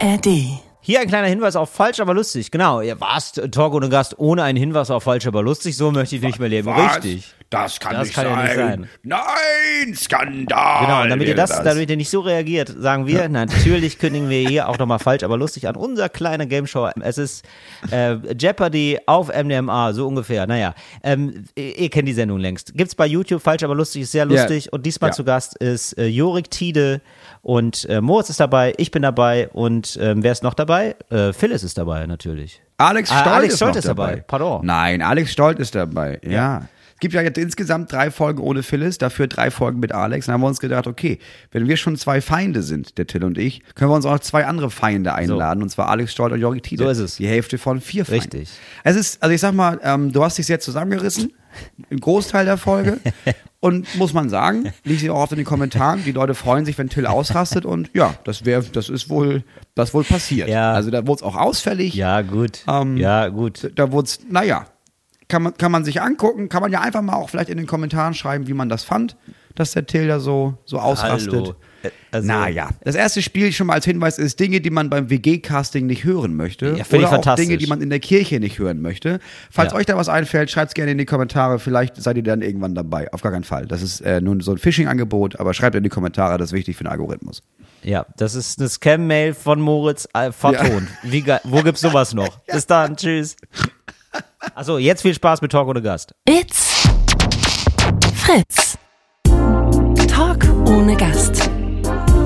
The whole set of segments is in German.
ARD. Hier ein kleiner Hinweis auf falsch, aber lustig. Genau, ihr warst Talk ohne Gast ohne einen Hinweis auf falsch, aber lustig. So möchte ich nicht mehr leben. Was? Richtig. Das kann, Das nicht, kann ja sein. nicht sein. Nein, Skandal. Genau, und damit ihr wäre das, damit ihr nicht so reagiert, sagen wir, natürlich kündigen wir hier auch nochmal falsch, aber lustig an unser kleiner Gameshow. Es ist äh, Jeopardy auf MDMA, so ungefähr. Naja, ähm, ihr, ihr kennt die Sendung längst. Gibt's bei YouTube, falsch, aber lustig, ist sehr lustig. Und diesmal Ja. zu Gast ist äh, Jorik Tiede und äh, Moritz ist dabei, ich bin dabei und ähm, wer ist noch dabei? Äh, Phyllis ist dabei, natürlich. Alex Ah, Stolt Alex ist Stolt ist dabei. dabei. Pardon. Nein, Alex Stolt ist dabei. Ja. Es gibt ja jetzt insgesamt drei Folgen ohne Phyllis, dafür drei Folgen mit Alex. Dann haben wir uns gedacht, okay, wenn wir schon zwei Feinde sind, der Till und ich, können wir uns auch noch zwei andere Feinde einladen, und zwar Alex Stolt und Jori Tide. So ist es. Die Hälfte von vier Feinden. Richtig. Es ist, also ich sag mal, ähm, du hast dich sehr zusammengerissen, im Großteil der Folge. und muss man sagen, liegt sie auch oft in den Kommentaren, die Leute freuen sich, wenn Till ausrastet und ja, das wäre, das ist wohl, das wohl passiert. Ja. Also da wurde es auch ausfällig. Ja, gut. Ähm, ja, gut. Da wurde es, naja, kann man, kann man sich angucken, kann man ja einfach mal auch vielleicht in den Kommentaren schreiben, wie man das fand, dass der Till da so, so ausrastet. Hallo. Äh, Also, naja, das erste Spiel schon mal als Hinweis ist Dinge, die man beim WG-Casting nicht hören möchte. Ja, finde ich oder auch fantastisch. Dinge, die man in der Kirche nicht hören möchte. Falls Ja. euch da was einfällt, schreibt es gerne in die Kommentare. Vielleicht seid ihr dann irgendwann dabei. Auf gar keinen Fall. Das ist äh, nur so ein Phishing-Angebot, aber schreibt in die Kommentare, das ist wichtig für den Algorithmus. Ja, das ist eine Scam-Mail von Moritz äh, vertont. Wie geil. Wo gibt's sowas noch? Bis dann, tschüss. Achso, jetzt viel Spaß mit Talk ohne Gast. It's Fritz. Talk ohne Gast.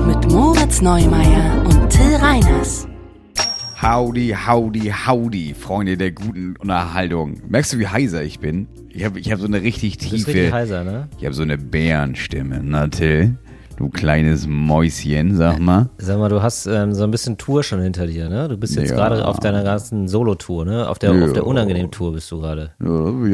Mit Moritz Neumeier und Till Reiners. Howdy, howdy, howdy, Freunde der guten Unterhaltung. Merkst du, wie heiser ich bin? Ich habe ich hab so eine richtig Du bist tiefe. richtig heiser, ne? Ich habe so eine Bärenstimme, na Till? Du kleines Mäuschen, sag mal. Sag mal, du hast ähm, so ein bisschen Tour schon hinter dir, ne? Du bist jetzt Ja. gerade auf deiner ganzen Solo-Tour, ne? Auf der, Ja. auf der unangenehmen Tour bist du gerade. Ja,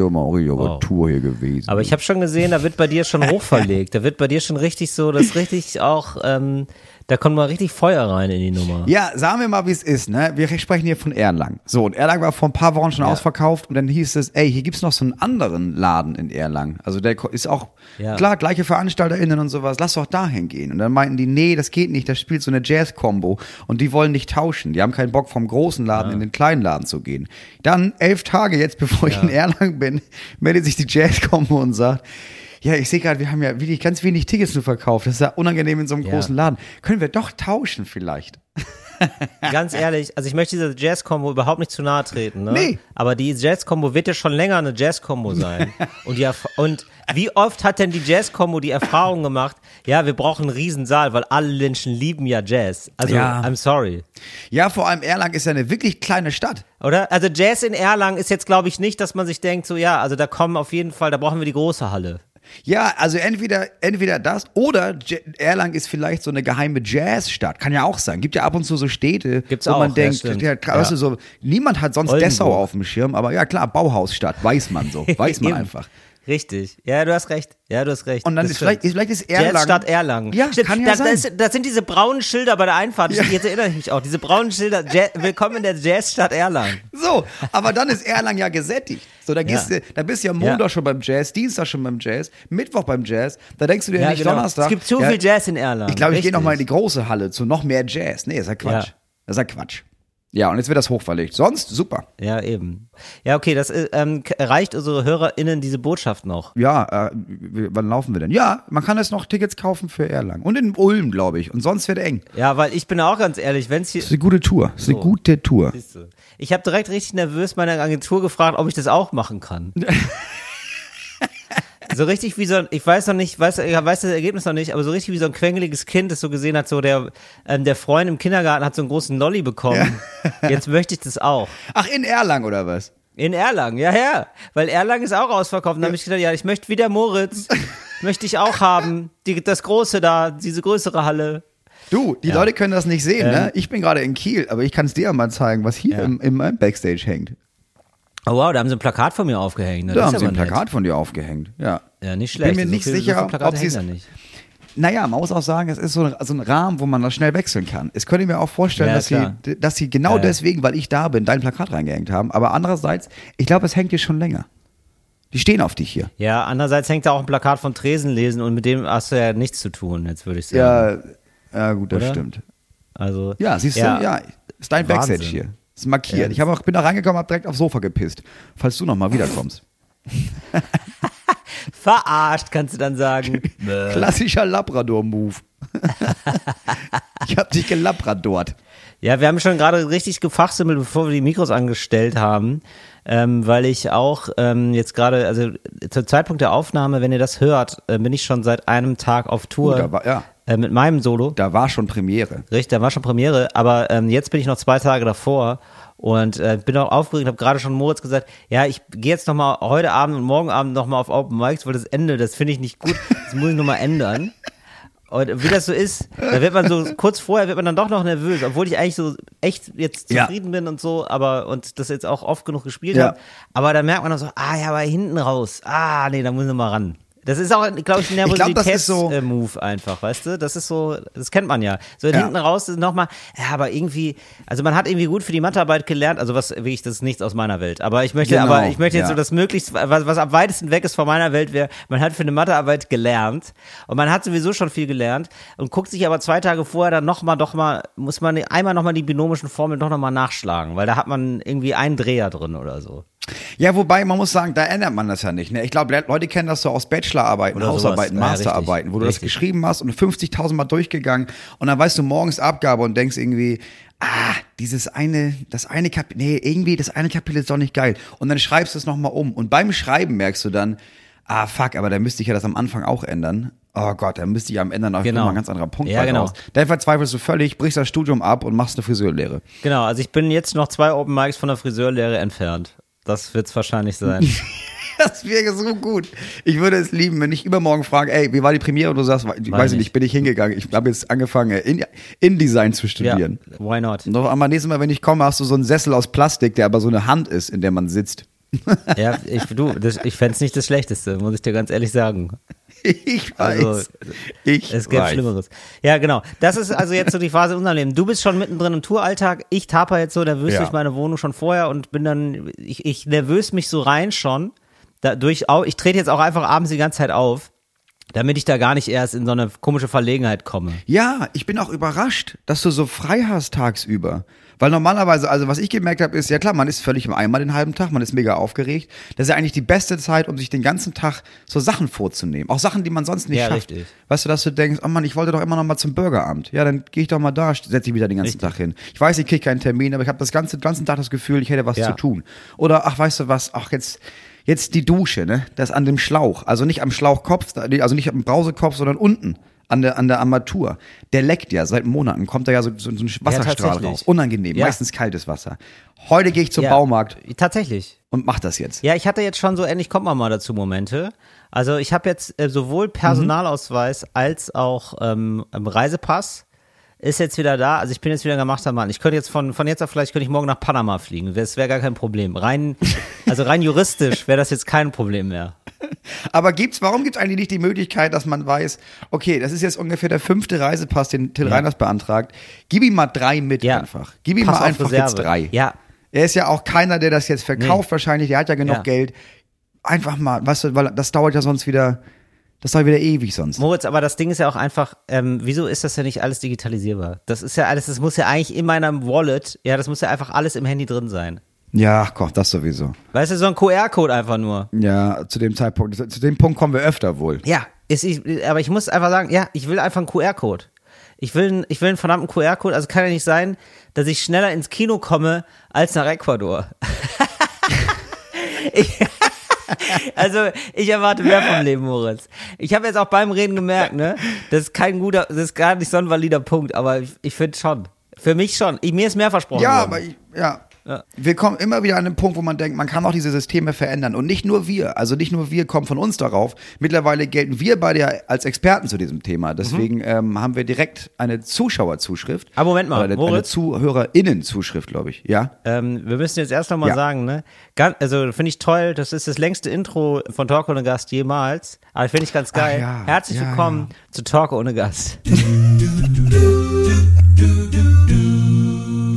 auch mal richtig auf Wow. der Tour hier gewesen. Aber ich habe schon gesehen, da wird bei dir schon hochverlegt. Da wird bei dir schon richtig so, das richtig auch, ähm, da kommt mal richtig Feuer rein in die Nummer. Ja, sagen wir mal, wie es ist, ne? Wir sprechen hier von Erlangen. So, und Erlangen war vor ein paar Wochen schon Ja. ausverkauft und dann hieß es, ey, hier gibt's noch so einen anderen Laden in Erlangen. Also der ist auch, Ja. klar, gleiche VeranstalterInnen und sowas, lass doch dahin gehen. Und dann meinten die, nee, das geht nicht, das spielt so eine Jazz-Combo und die wollen nicht tauschen. Die haben keinen Bock vom großen Laden in den kleinen Laden zu gehen. Dann, elf Tage jetzt, bevor ich in Erlangen bin, meldet sich die Jazz-Combo und sagt, ja, ich sehe gerade, wir haben ja wirklich ganz wenig Tickets nur verkauft. Das ist ja unangenehm in so einem Ja. großen Laden. Können wir doch tauschen vielleicht? Ganz ehrlich, also ich möchte dieser Jazz-Combo überhaupt nicht zu nahe treten, ne? Nee. Aber die Jazz-Combo wird ja schon länger eine Jazz-Combo sein. und, die Erf- und wie oft hat denn die Jazz-Combo die Erfahrung gemacht, ja, wir brauchen einen Riesensaal, weil alle Menschen lieben ja Jazz. Also, Ja. I'm sorry. Ja, vor allem Erlangen ist ja eine wirklich kleine Stadt. Oder? Also Jazz in Erlangen ist jetzt, glaube ich, nicht, dass man sich denkt, so ja, also da kommen auf jeden Fall, da brauchen wir die große Halle. Ja, also entweder, entweder das oder J Erlangen ist vielleicht so eine geheime Jazzstadt. Kann ja auch sein. Gibt ja ab und zu so Städte, Gibt's wo auch, man ja, denkt, ja, klar, weißt Ja. du, so, niemand hat sonst Oldenburg. Dessau auf dem Schirm, aber ja klar, Bauhausstadt, weiß man so, weiß man einfach. Richtig. Ja, du hast recht. Ja, du hast recht. Und dann Das ist vielleicht, vielleicht ist Erlangen. Jazzstadt Erlangen. Ja, Stimmt. kann ja da, sein. Da, ist, da sind diese braunen Schilder bei der Einfahrt. Jetzt erinnere ich mich auch. Diese braunen Schilder. Jazz, willkommen in der Jazzstadt Erlangen. So, aber dann ist Erlangen ja gesättigt. So, da gehst Ja. du, da bist du ja Montag Ja. schon beim Jazz, Dienstag schon beim Jazz, Mittwoch beim Jazz. Da denkst du dir Ja, nicht genau. Donnerstag. Es gibt zu ja, viel Jazz in Erlangen. Ich glaube, ich gehe Richtig. noch mal in die große Halle zu noch mehr Jazz. Nee, ist ja Quatsch. Ja. Das ist ja Quatsch. Ja, und jetzt wird das hochverlegt. Sonst super. Ja, eben. Ja, okay, das äh, ähm, reicht unsere HörerInnen diese Botschaft noch. Ja, äh, wann laufen wir denn? Ja, man kann jetzt noch Tickets kaufen für Erlangen. Und in Ulm, glaube ich. Und sonst wird eng. Ja, weil ich bin auch ganz ehrlich, wenn es hier. Das ist eine gute Tour. Das ist eine gute Tour. Ich habe direkt richtig nervös meine Agentur gefragt, ob ich das auch machen kann. so richtig wie so ein, ich weiß noch nicht, weiß, ich weiß das Ergebnis noch nicht, aber so richtig wie so ein quengeliges Kind, das so gesehen hat, so der, ähm, der Freund im Kindergarten hat so einen großen Lolli bekommen. Jetzt möchte ich das auch. Ach, in Erlangen oder was? In Erlangen, ja, ja. Weil Erlangen ist auch ausverkauft. Und dann habe ich gedacht, ja, ich möchte wie der Moritz, möchte ich auch haben. Die, das große da, diese größere Halle. Du, die Leute können das nicht sehen, Ähm. ne? Ich bin gerade in Kiel, aber ich kann es dir ja mal zeigen, was hier Ja. im, in meinem Backstage hängt. Oh wow, da haben sie ein Plakat von mir aufgehängt. ne? Da Das haben ist sie ein aber nett. Plakat von dir aufgehängt. Ja. Ja, nicht Bin schlecht. mir So nicht viel- so sicher, viele Plakate ob sie es- da. Naja, man muss auch sagen, es ist so ein, so ein Rahmen, wo man das schnell wechseln kann. Es könnte mir auch vorstellen, Ja, dass, sie, dass sie genau Ja, deswegen, weil ich da bin, dein Plakat reingehängt haben. Aber andererseits, ich glaube, es hängt dir schon länger. Die stehen auf dich hier. Ja, andererseits hängt da auch ein Plakat von Tresen lesen und mit dem hast du ja nichts zu tun, jetzt würde ich sagen. Ja, ja gut, das Oder? stimmt. Also, Ja, siehst du? Ja, ist dein Wahnsinn. Backstage hier. Ist markiert. Ja. ich hab auch, bin da reingekommen, hab direkt aufs Sofa gepisst. Falls du nochmal wiederkommst. Verarscht, kannst du dann sagen. Klassischer Labrador-Move. ich hab dich gelabradort. Ja, wir haben schon gerade richtig gefachsimmelt, bevor wir die Mikros angestellt haben, ähm, weil ich auch ähm, jetzt gerade, also zum Zeitpunkt der Aufnahme, wenn ihr das hört, äh, bin ich schon seit einem Tag auf Tour da war- ja. Äh, mit meinem Solo. Da war schon Premiere. Richtig, da war schon Premiere, aber ähm, jetzt bin ich noch zwei Tage davor und äh, bin auch aufgeregt, habe gerade schon Moritz gesagt, ja, ich gehe jetzt noch mal heute Abend und morgen Abend noch mal auf Open Mics, weil das Ende, das finde ich nicht gut, das muss ich noch mal ändern. Und wie das so ist, da wird man so kurz vorher wird man dann doch noch nervös, obwohl ich eigentlich so echt jetzt Ja. zufrieden bin und so, aber und das jetzt auch oft genug gespielt Ja. habe. Aber dann merkt man dann so, ah ja, aber hinten raus, ah nee, da muss ich noch mal ran. Das ist auch, glaube ich, ein ist so- Nervositäts-Move einfach, weißt du? Das ist so, das kennt man ja. So Ja. hinten raus ist nochmal, ja, aber irgendwie, also man hat irgendwie gut für die Mathearbeit gelernt, also was wirklich, das ist nichts aus meiner Welt. Aber ich möchte, Genau, aber ich möchte jetzt ja. so das möglichst, was, was am weitesten weg ist von meiner Welt wäre, man hat für eine Mathearbeit gelernt und man hat sowieso schon viel gelernt und guckt sich aber zwei Tage vorher dann nochmal, doch mal, muss man einmal nochmal die binomischen Formeln doch nochmal nachschlagen, weil da hat man irgendwie einen Dreher drin oder so. Ja, wobei man muss sagen, da ändert man das ja nicht. Ne? Ich glaube, Leute kennen das so aus Bachelorarbeiten, Oder sowas. Hausarbeiten, Ja, Masterarbeiten, richtig. wo du das Richtig. geschrieben hast und 50.000 Mal durchgegangen und dann weißt du morgens Abgabe und denkst irgendwie, ah, dieses eine, das eine Kapitel, nee, irgendwie das eine Kapitel ist doch nicht geil. Und dann schreibst du es nochmal um und beim Schreiben merkst du dann, ah, fuck, aber da müsste ich ja das am Anfang auch ändern. Oh Gott, da müsste ich am Ende noch Genau. mal ein ganz anderer Punkt Ja, genau. raus. Dann verzweifelst du völlig, brichst das Studium ab und machst eine Friseurlehre. Genau, also ich bin jetzt noch zwei Open Mics von der Friseurlehre entfernt. Das wird's wahrscheinlich sein. Das wäre so gut. Ich würde es lieben, wenn ich übermorgen frage, ey, wie war die Premiere? Und du sagst, ich weiß ich nicht. bin ich hingegangen. Ich habe jetzt angefangen, äh, in- InDesign zu ja, studieren. why not? Und noch einmal nächstes Mal, wenn ich komme, hast du so einen Sessel aus Plastik, der aber so eine Hand ist, in der man sitzt. Ja, ich, du, das, ich fände nicht das Schlechteste, muss ich dir ganz ehrlich sagen. Ich weiß. Also, ich Es gibt weiß. Schlimmeres. Ja, genau. Das ist also jetzt so die Phase in unserem Leben. Du bist schon mittendrin im Touralltag. Ich taper jetzt so nervös Ja. durch meine Wohnung schon vorher und bin dann, ich, ich nervös mich so rein schon. Dadurch auch, ich trete jetzt auch einfach abends die ganze Zeit auf, damit ich da gar nicht erst in so eine komische Verlegenheit komme. Ja, ich bin auch überrascht, dass du so frei hast tagsüber. Weil normalerweise, also was ich gemerkt habe, ist, ja klar, man ist völlig im Eimer den halben Tag, man ist mega aufgeregt. Das ist ja eigentlich die beste Zeit, um sich den ganzen Tag so Sachen vorzunehmen. Auch Sachen, die man sonst nicht Ja, schafft. richtig. Weißt du, dass du denkst, oh Mann, ich wollte doch immer noch mal zum Bürgeramt. Ja, dann gehe ich doch mal da, setze ich wieder den ganzen Tag hin. Ich weiß, ich kriege keinen Termin, aber ich habe das ganze, ganzen Tag das Gefühl, ich hätte was Ja. zu tun. Oder, ach, weißt du was, ach, jetzt, jetzt die Dusche, ne? Das an dem Schlauch. Also nicht am Schlauchkopf, also nicht am Brausekopf, sondern unten. An der, an der Armatur. Der leckt ja, seit Monaten kommt da ja so, so, ein Wasserstrahl tatsächlich. raus. Unangenehm, Ja. meistens kaltes Wasser. Heute gehe ich zum Ja. Baumarkt Tatsächlich. und mach das jetzt. Ja, ich hatte jetzt schon so, endlich kommt man mal dazu Momente. Also ich habe jetzt äh, sowohl Personalausweis als auch ähm, Reisepass ist jetzt wieder da. Also ich bin jetzt wieder ein gemachter Mann. Ich könnte jetzt von, von jetzt auf vielleicht könnte ich morgen nach Panama fliegen. Das wäre gar kein Problem. Rein, also rein juristisch wäre das jetzt kein Problem mehr. Aber gibt's, warum gibt's eigentlich nicht die Möglichkeit, dass man weiß, okay, das ist jetzt ungefähr der fünfte Reisepass, den Till Reiners beantragt. Gib ihm mal drei mit Ja. einfach. Gib ihm Pass mal einfach Reserve. jetzt drei. Ja. Er ist ja auch keiner, der das jetzt verkauft wahrscheinlich, der hat ja genug Ja. Geld. Einfach mal, weißt du, weil das dauert ja sonst wieder, das dauert wieder ewig sonst. Moritz, aber das Ding ist ja auch einfach, ähm, wieso ist das ja nicht alles digitalisierbar? Das ist ja alles, das muss ja eigentlich in meinem Wallet, ja, das muss ja einfach alles im Handy drin sein. Ja, ach Gott, das sowieso. Weißt du, so ein QR-Code einfach nur. Ja, zu dem Zeitpunkt, zu dem Punkt kommen wir öfter wohl. Ja, ist, ich, aber ich muss einfach sagen, ja, ich will einfach einen QR-Code. Ich will, einen- ich will einen verdammten QR-Code. Also kann ja nicht sein, dass ich schneller ins Kino komme als nach Ecuador. ich, also ich erwarte mehr vom Leben, Moritz. Ich habe jetzt auch beim Reden gemerkt, ne, das ist kein guter, das ist gar nicht so ein valider Punkt, aber ich, ich finde schon. Für mich schon. Ich, mir ist mehr versprochen Ja, worden. aber ich, ja. Ja. Wir kommen immer wieder an den Punkt, wo man denkt, man kann auch diese Systeme verändern. Und nicht nur wir, also nicht nur wir kommen von uns darauf. Mittlerweile gelten wir beide ja als Experten zu diesem Thema. Deswegen ähm, haben wir direkt eine Zuschauerzuschrift. Mhm. Aber Moment mal, Oder eine, eine Moritz? ZuhörerInnen-Zuschrift, glaube ich. Ja? Ähm, wir müssen jetzt erst noch mal Ja. sagen, ne? Ganz, also finde ich toll, das ist das längste Intro von Talk ohne Gast jemals. Aber finde ich ganz geil. ja. Herzlich Ja, willkommen zu Talk ohne Gast.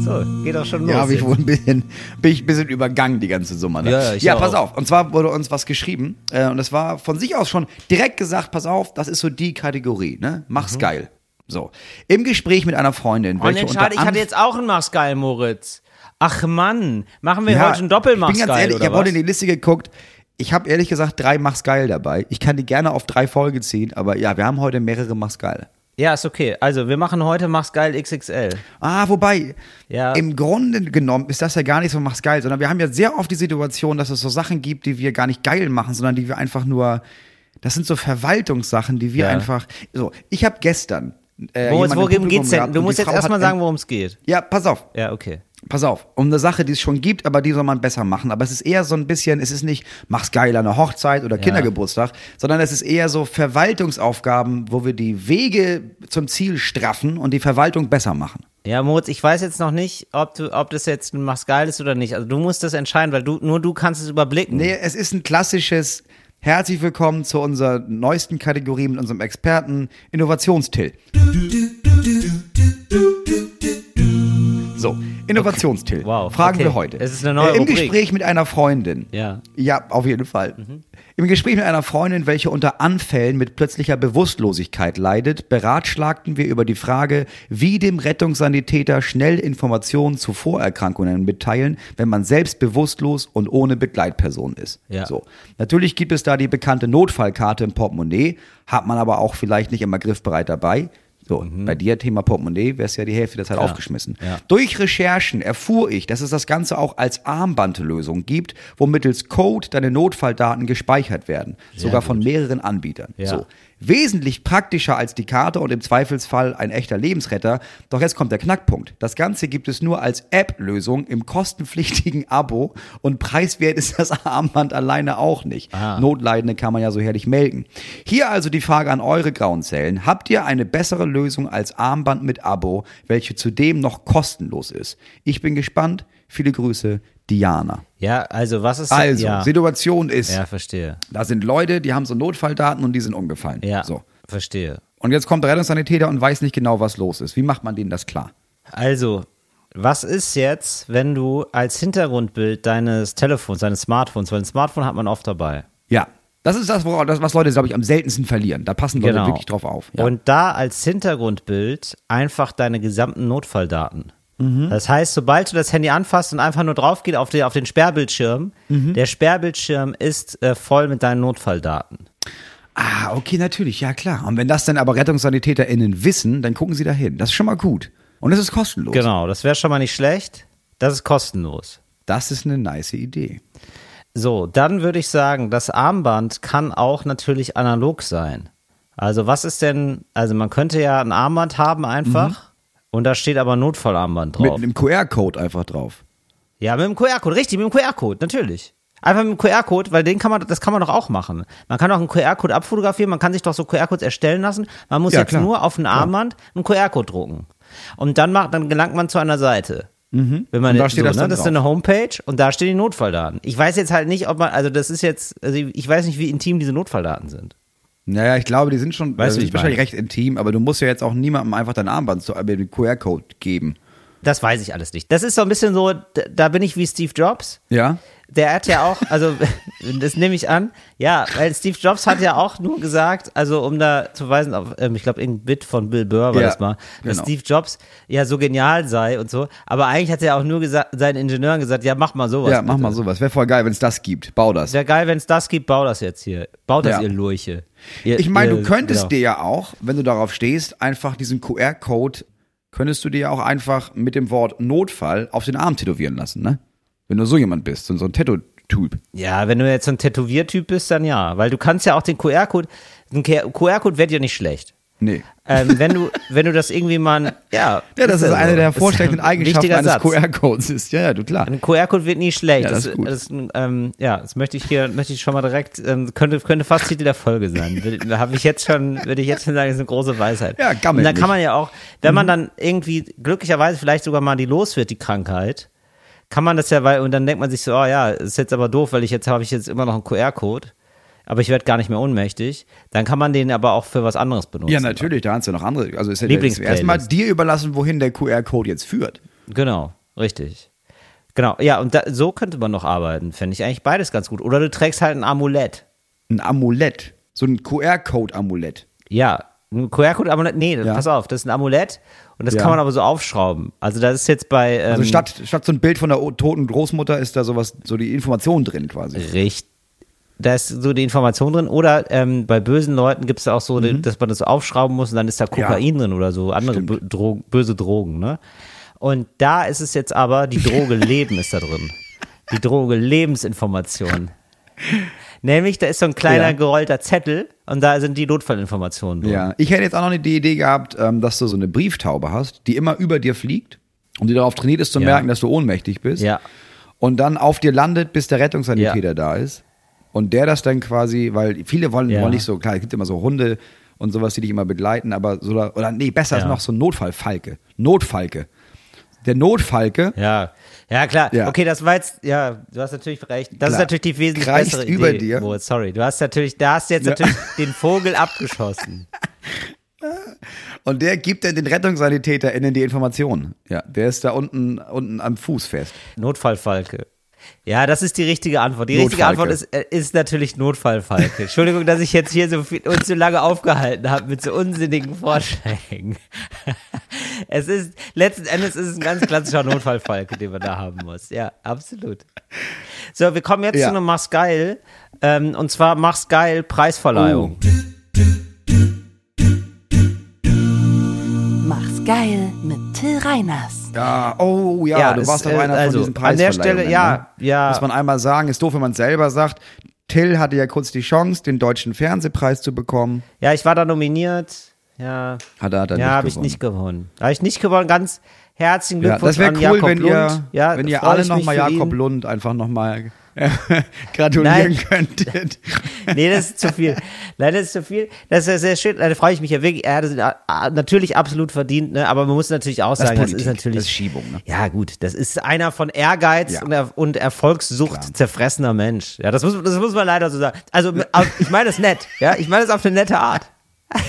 so, geht auch schon los. Ja, habe ich wohl ein bisschen, bin ich ein bisschen übergangen, die ganze Summe. Ne? Ja, ja, ich ja auch. pass auf. Und zwar wurde uns was geschrieben. Äh, und es war von sich aus schon direkt gesagt, pass auf, das ist so die Kategorie, ne? Mhm. Mach's geil. So. Im Gespräch mit einer Freundin. Und unter schade, ich hatte jetzt auch einen Mach's geil, Moritz. Ach Mann, machen wir Ja, heute einen Doppelmach's Ich bin ganz geil ehrlich, ich habe heute in die Liste geguckt. Ich habe ehrlich gesagt drei Mach's geil dabei. Ich kann die gerne auf drei Folgen ziehen, aber ja, wir haben heute mehrere Mach's geil. Ja, ist okay. Also, wir machen heute Mach's geil XXL. Ah, wobei, Ja. im Grunde genommen ist das ja gar nicht so Mach's geil, sondern wir haben ja sehr oft die Situation, dass es so Sachen gibt, die wir gar nicht geil machen, sondern die wir einfach nur, das sind so Verwaltungssachen, die wir Ja. einfach, so, ich habe gestern äh, im worum geht's denn? Du musst jetzt erstmal sagen, worum es geht. Ja, pass auf. Ja, okay. Pass auf, um eine Sache, die es schon gibt, aber die soll man besser machen. Aber es ist eher so ein bisschen, es ist nicht, mach's geil an einer Hochzeit oder Kindergeburtstag, sondern es ist eher so Verwaltungsaufgaben, wo wir die Wege zum Ziel straffen und die Verwaltung besser machen. Ja, Moritz, ich weiß jetzt noch nicht, ob du, ob das jetzt ein Mach's geil ist oder nicht. Also du musst das entscheiden, weil du, nur du kannst es überblicken. Nee, es ist ein klassisches Herzlich willkommen zu unserer neuesten Kategorie mit unserem Experten Innovationstill. So, Innovationstill. Okay. Wow, Fragen okay. wir heute. Es ist eine neue äh, Im Rubrik. Gespräch mit einer Freundin. Ja. Ja, auf jeden Fall. Mhm. Im Gespräch mit einer Freundin, welche unter Anfällen mit plötzlicher Bewusstlosigkeit leidet, beratschlagten wir über die Frage, wie dem Rettungssanitäter schnell Informationen zu Vorerkrankungen mitteilen, wenn man selbst bewusstlos und ohne Begleitperson ist. Ja. So. Natürlich gibt es da die bekannte Notfallkarte im Portemonnaie, hat man aber auch vielleicht nicht immer griffbereit dabei. So, bei dir Thema Portemonnaie wärst ja die Hälfte der Zeit Klar. aufgeschmissen. Ja. Durch Recherchen erfuhr ich, dass es das Ganze auch als Armbandlösung gibt, wo mittels Code deine Notfalldaten gespeichert werden. sogar von mehreren Anbietern. Ja. So. Wesentlich praktischer als die Karte und im Zweifelsfall ein echter Lebensretter. Doch jetzt kommt der Knackpunkt. Das Ganze gibt es nur als App-Lösung im kostenpflichtigen Abo und preiswert ist das Armband alleine auch nicht. Ah. Notleidende kann man ja so herrlich melken. Hier also die Frage an eure grauen Zellen. Habt ihr eine bessere Lösung als Armband mit Abo, welche zudem noch kostenlos ist? Ich bin gespannt. Viele Grüße, Diana. Ja, also was ist Also, ja. Situation ist, ja, verstehe. da sind Leute, die haben so Notfalldaten und die sind umgefallen. Ja, So. verstehe. Und jetzt kommt der Rettungssanitäter und weiß nicht genau, was los ist. Wie macht man denen das klar? Also, was ist jetzt, wenn du als Hintergrundbild deines Telefons, deines Smartphones, weil ein Smartphone hat man oft dabei. Ja. Das ist das, was Leute, glaube ich, am seltensten verlieren. Da passen Leute Genau. wirklich drauf auf. Ja. Und da als Hintergrundbild einfach deine gesamten Notfalldaten. Mhm. Das heißt, sobald du das Handy anfasst und einfach nur drauf geht auf, die, auf den Sperrbildschirm, Mhm. der Sperrbildschirm ist äh, voll mit deinen Notfalldaten. ah, okay, natürlich, ja klar. Und wenn das dann aber RettungssanitäterInnen wissen, dann gucken sie da hin. Das ist schon mal gut. Und es ist kostenlos. Genau, das wäre schon mal nicht schlecht. Das ist kostenlos. Das ist eine nice Idee. So, dann würde ich sagen, das Armband kann auch natürlich analog sein. Also was ist denn, also man könnte ja ein Armband haben einfach und da steht aber Notfallarmband Mit drauf. einem QR-Code einfach drauf. Ja, mit dem QR-Code, richtig, mit dem QR-Code, natürlich. Einfach mit dem QR-Code, weil den kann man, das kann man doch auch machen. Man kann auch einen QR-Code abfotografieren, man kann sich doch so QR-Codes erstellen lassen. Man muss Ja, jetzt klar. nur auf ein Armband einen QR-Code drucken. Und dann macht, dann gelangt man zu einer Seite. Wenn man Mhm. Und da steht so, das ne? das ist eine Homepage und da stehen die Notfalldaten. Ich weiß jetzt halt nicht, ob man, also das ist jetzt, also ich weiß nicht, wie intim diese Notfalldaten sind. Naja, ich glaube, die sind schon, Weißt du, die ich wahrscheinlich recht intim, aber du musst ja jetzt auch niemandem einfach dein Armband zu, mit dem QR-Code geben. Das weiß ich alles nicht. Das ist so ein bisschen so, da bin ich wie Steve Jobs. Ja? Der hat ja auch, also das nehme ich an, ja, weil Steve Jobs hat ja auch nur gesagt, also um da zu weisen auf, ähm, ich glaube, irgendein Bit von Bill Burr war Ja, das mal, dass genau. Steve Jobs ja so genial sei und so, aber eigentlich hat er auch nur gesagt, seinen Ingenieuren gesagt, ja, mach mal sowas. ja, mach bitte. mal sowas. Wäre voll geil, wenn es das gibt. Bau das. Wäre geil, wenn es das gibt, bau das jetzt hier. Baut das, Ja. ihr Lurche. Ihr, Ich meine, du könntest genau. dir ja auch, wenn du darauf stehst, einfach diesen QR-Code, könntest du dir ja auch einfach mit dem Wort Notfall auf den Arm tätowieren lassen, ne? Wenn du so jemand bist, so so ein Tattoo-Typ. Ja, wenn du jetzt so ein Tätowiertyp bist, dann ja, weil du kannst ja auch den QR-Code, ein QR-Code wird ja nicht schlecht. Nee. Ähm, wenn du, wenn du das irgendwie mal, ja. Ja, das ist ja eine so. der Ist hervorstechenden ein Eigenschaften eines. QR-Codes ist. Ja, ja, du klar. Ein QR-Code wird nie schlecht. Ja, das das, ist gut. das, ähm, ja, das möchte ich hier, möchte ich schon mal direkt, ähm, könnte, könnte fast Titel der Folge sein. Habe ich jetzt schon, würde ich jetzt schon sagen, das ist eine große Weisheit. Ja, gammelt Und da kann man ja auch, wenn man dann irgendwie glücklicherweise vielleicht sogar mal die los wird, die Krankheit, kann man das ja, weil, und dann denkt man sich so, oh ja, ist jetzt aber doof, weil ich jetzt habe ich jetzt immer noch einen QR-Code, aber ich werde gar nicht mehr ohnmächtig. Dann kann man den aber auch für was anderes benutzen. Ja, natürlich, da hast du noch andere. Also ist ja erstmal dir überlassen, wohin der QR-Code jetzt führt. Genau, richtig. Genau, ja, und da, so könnte man noch arbeiten, fände ich eigentlich beides ganz gut. Oder du trägst halt ein Amulett. Ein Amulett. So ein QR-Code-Amulett. Ja, Ein QR-Code-Amulett? Nee, Ja. pass auf, das ist ein Amulett und das Ja. kann man aber so aufschrauben. Also das ist jetzt bei. Ähm, Also statt, statt so ein Bild von der toten Großmutter ist da sowas, so die Information drin quasi. Richtig. Da ist so die Information drin. Oder ähm, bei bösen Leuten gibt es auch so, Mhm. dass man das so aufschrauben muss und dann ist da Kokain drin oder so, andere Stimmt. bö Dro böse Drogen. Ne? Und da ist es jetzt aber, die Droge Leben ist da drin. Die Droge Lebensinformation. Nämlich, da ist so ein kleiner Ja. gerollter Zettel und da sind die Notfallinformationen drin. Ja, ich hätte jetzt auch noch die Idee gehabt, ähm, dass du so eine Brieftaube hast, die immer über dir fliegt und die darauf trainiert ist zu Ja. merken, dass du ohnmächtig bist. Ja. Und dann auf dir landet, bis der Rettungssanitäter Ja. da ist. Und der das dann quasi, weil viele wollen, wollen nicht so, klar, es gibt immer so Hunde und sowas, die dich immer begleiten, aber so, oder nee, besser ist noch so ein Notfallfalke. Notfalke. Der Notfalke Ja, ja klar. Ja. Okay, das war jetzt, ja, du hast natürlich recht. Das Klar. ist natürlich die wesentlich Kreist bessere über Idee. dir. Moritz, sorry, du hast natürlich, da hast du jetzt Ja. natürlich den Vogel abgeschossen. und der gibt dann den RettungssanitäterInnen die Informationen. Ja, der ist da unten, unten am Fuß fest. Notfallfalke. Ja, das ist die richtige Antwort. Die richtige. Antwort ist, äh, ist natürlich Notfallfalke. Entschuldigung, dass ich jetzt hier so viel, uns so lange aufgehalten habe mit so unsinnigen Vorschlägen. Es ist, letzten Endes ist es ein ganz klassischer Notfallfalke, den man da haben muss. Ja, absolut. So, wir kommen jetzt Ja. zu einem Mach's geil. Ähm, und zwar Mach's geil Preisverleihung. Mach's geil mit Till Reiners. Ja, oh ja, Ja, du warst doch einer also, von diesen an der Preisverleihungen. Stelle, ja, ne? ja. Muss man einmal sagen, ist doof, wenn man selber sagt. Till hatte ja kurz die Chance, den deutschen Fernsehpreis zu bekommen. Ja, ich war da nominiert. Ja, Hat er, hat er ja, habe ich nicht gewonnen. Habe ich nicht gewonnen. Ganz herzlichen Ja, Glückwunsch das wäre an cool, Jakob wenn Lund. ihr, ja, wenn ihr alle nochmal Jakob ihn. Lund einfach nochmal gratulieren Nein. könntet. Nee, das ist zu viel. Nein, das ist zu viel. Das ist ja sehr schön. Da freue ich mich ja wirklich. Er hat es natürlich absolut verdient, ne? aber man muss natürlich auch Das ist sagen, das ist natürlich. das ist Schiebung, ne? Ja, gut. Das ist einer von Ehrgeiz Ja. und, er und Erfolgssucht Klar. zerfressener Mensch. Ja, das muss, das muss man leider so sagen. Also, ich meine es nett. Ja, ich meine es auf eine nette Art.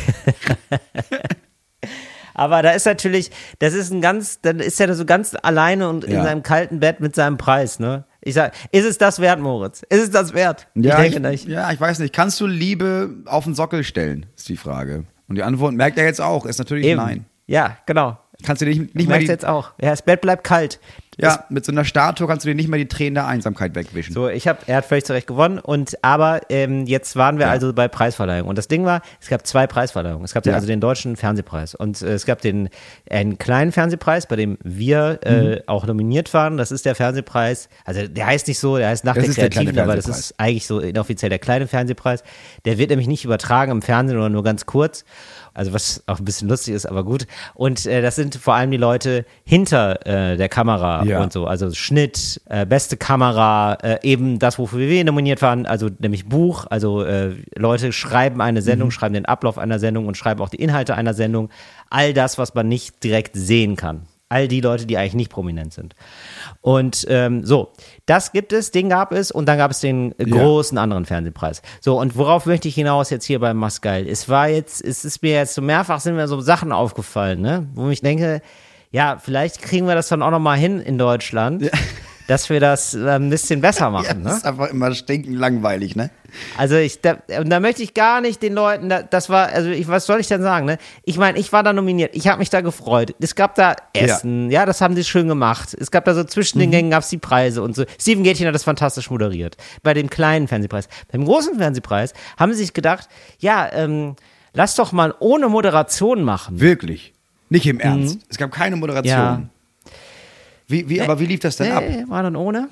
Aber da ist natürlich, das ist ein ganz, dann ist er da so ganz alleine und in Ja. seinem kalten Bett mit seinem Preis, ne? Ich sag, ist es das wert, Moritz? Ist es das wert? Ja, ich denke nicht. ja, ich weiß nicht. Kannst du Liebe auf den Sockel stellen, ist die Frage. Und die Antwort merkt er jetzt auch, ist natürlich Eben. nein. Ja, genau. Kannst du nicht, nicht Ich mal merke die, jetzt auch. Ja, das Bett bleibt kalt. Ja, mit so einer Statue kannst du dir nicht mal die Tränen der Einsamkeit wegwischen. So, ich habe, er hat völlig zu Recht gewonnen und aber ähm, jetzt waren wir Ja. also bei Preisverleihung und das Ding war, es gab zwei Preisverleihungen. Es gab Ja. also den deutschen Fernsehpreis und äh, es gab den einen kleinen Fernsehpreis, bei dem wir Mhm. äh, auch nominiert waren. Das ist der Fernsehpreis. Also der heißt nicht so, der heißt nach Das der ist der Kreativen, aber das ist eigentlich so inoffiziell der kleine Fernsehpreis. Der wird nämlich nicht übertragen im Fernsehen oder nur ganz kurz. Also was auch ein bisschen lustig ist, aber gut. Und äh, das sind vor allem die Leute hinter äh, der Kamera Ja. und so. Also Schnitt, äh, beste Kamera, äh, eben das, wofür wir nominiert waren, also nämlich Buch. Also äh, Leute schreiben eine Sendung, schreiben den Ablauf einer Sendung und schreiben auch die Inhalte einer Sendung. All das, was man nicht direkt sehen kann. All die Leute, die eigentlich nicht prominent sind. Und ähm, so, das gibt es, den gab es und dann gab es den äh, Ja. großen anderen Fernsehpreis. So, und worauf möchte ich hinaus jetzt hier beim Masgeil? Es war jetzt, es ist mir jetzt so mehrfach sind mir so Sachen aufgefallen, ne? Wo ich denke, ja, vielleicht kriegen wir das dann auch nochmal hin in Deutschland, dass wir das äh, ein bisschen besser machen, Ja, ne? das ist einfach immer stinkend langweilig, ne? Also ich, da, und da möchte ich gar nicht den Leuten, da, das war, also ich, was soll ich denn sagen, ne? Ich meine, ich war da nominiert, ich habe mich da gefreut. Es gab da Essen, ja. das haben sie schön gemacht. Es gab da so zwischen Mhm. den Gängen gab's die Preise und so. Steven Gätchen hat das fantastisch moderiert. Bei dem kleinen Fernsehpreis. Beim großen Fernsehpreis haben sie sich gedacht, ja, ähm, lass doch mal ohne Moderation machen. Wirklich. Nicht im Ernst. Es gab keine Moderation. Mhm. Ja. Wie, wie, aber wie lief das denn ab? Nee, war dann ohne.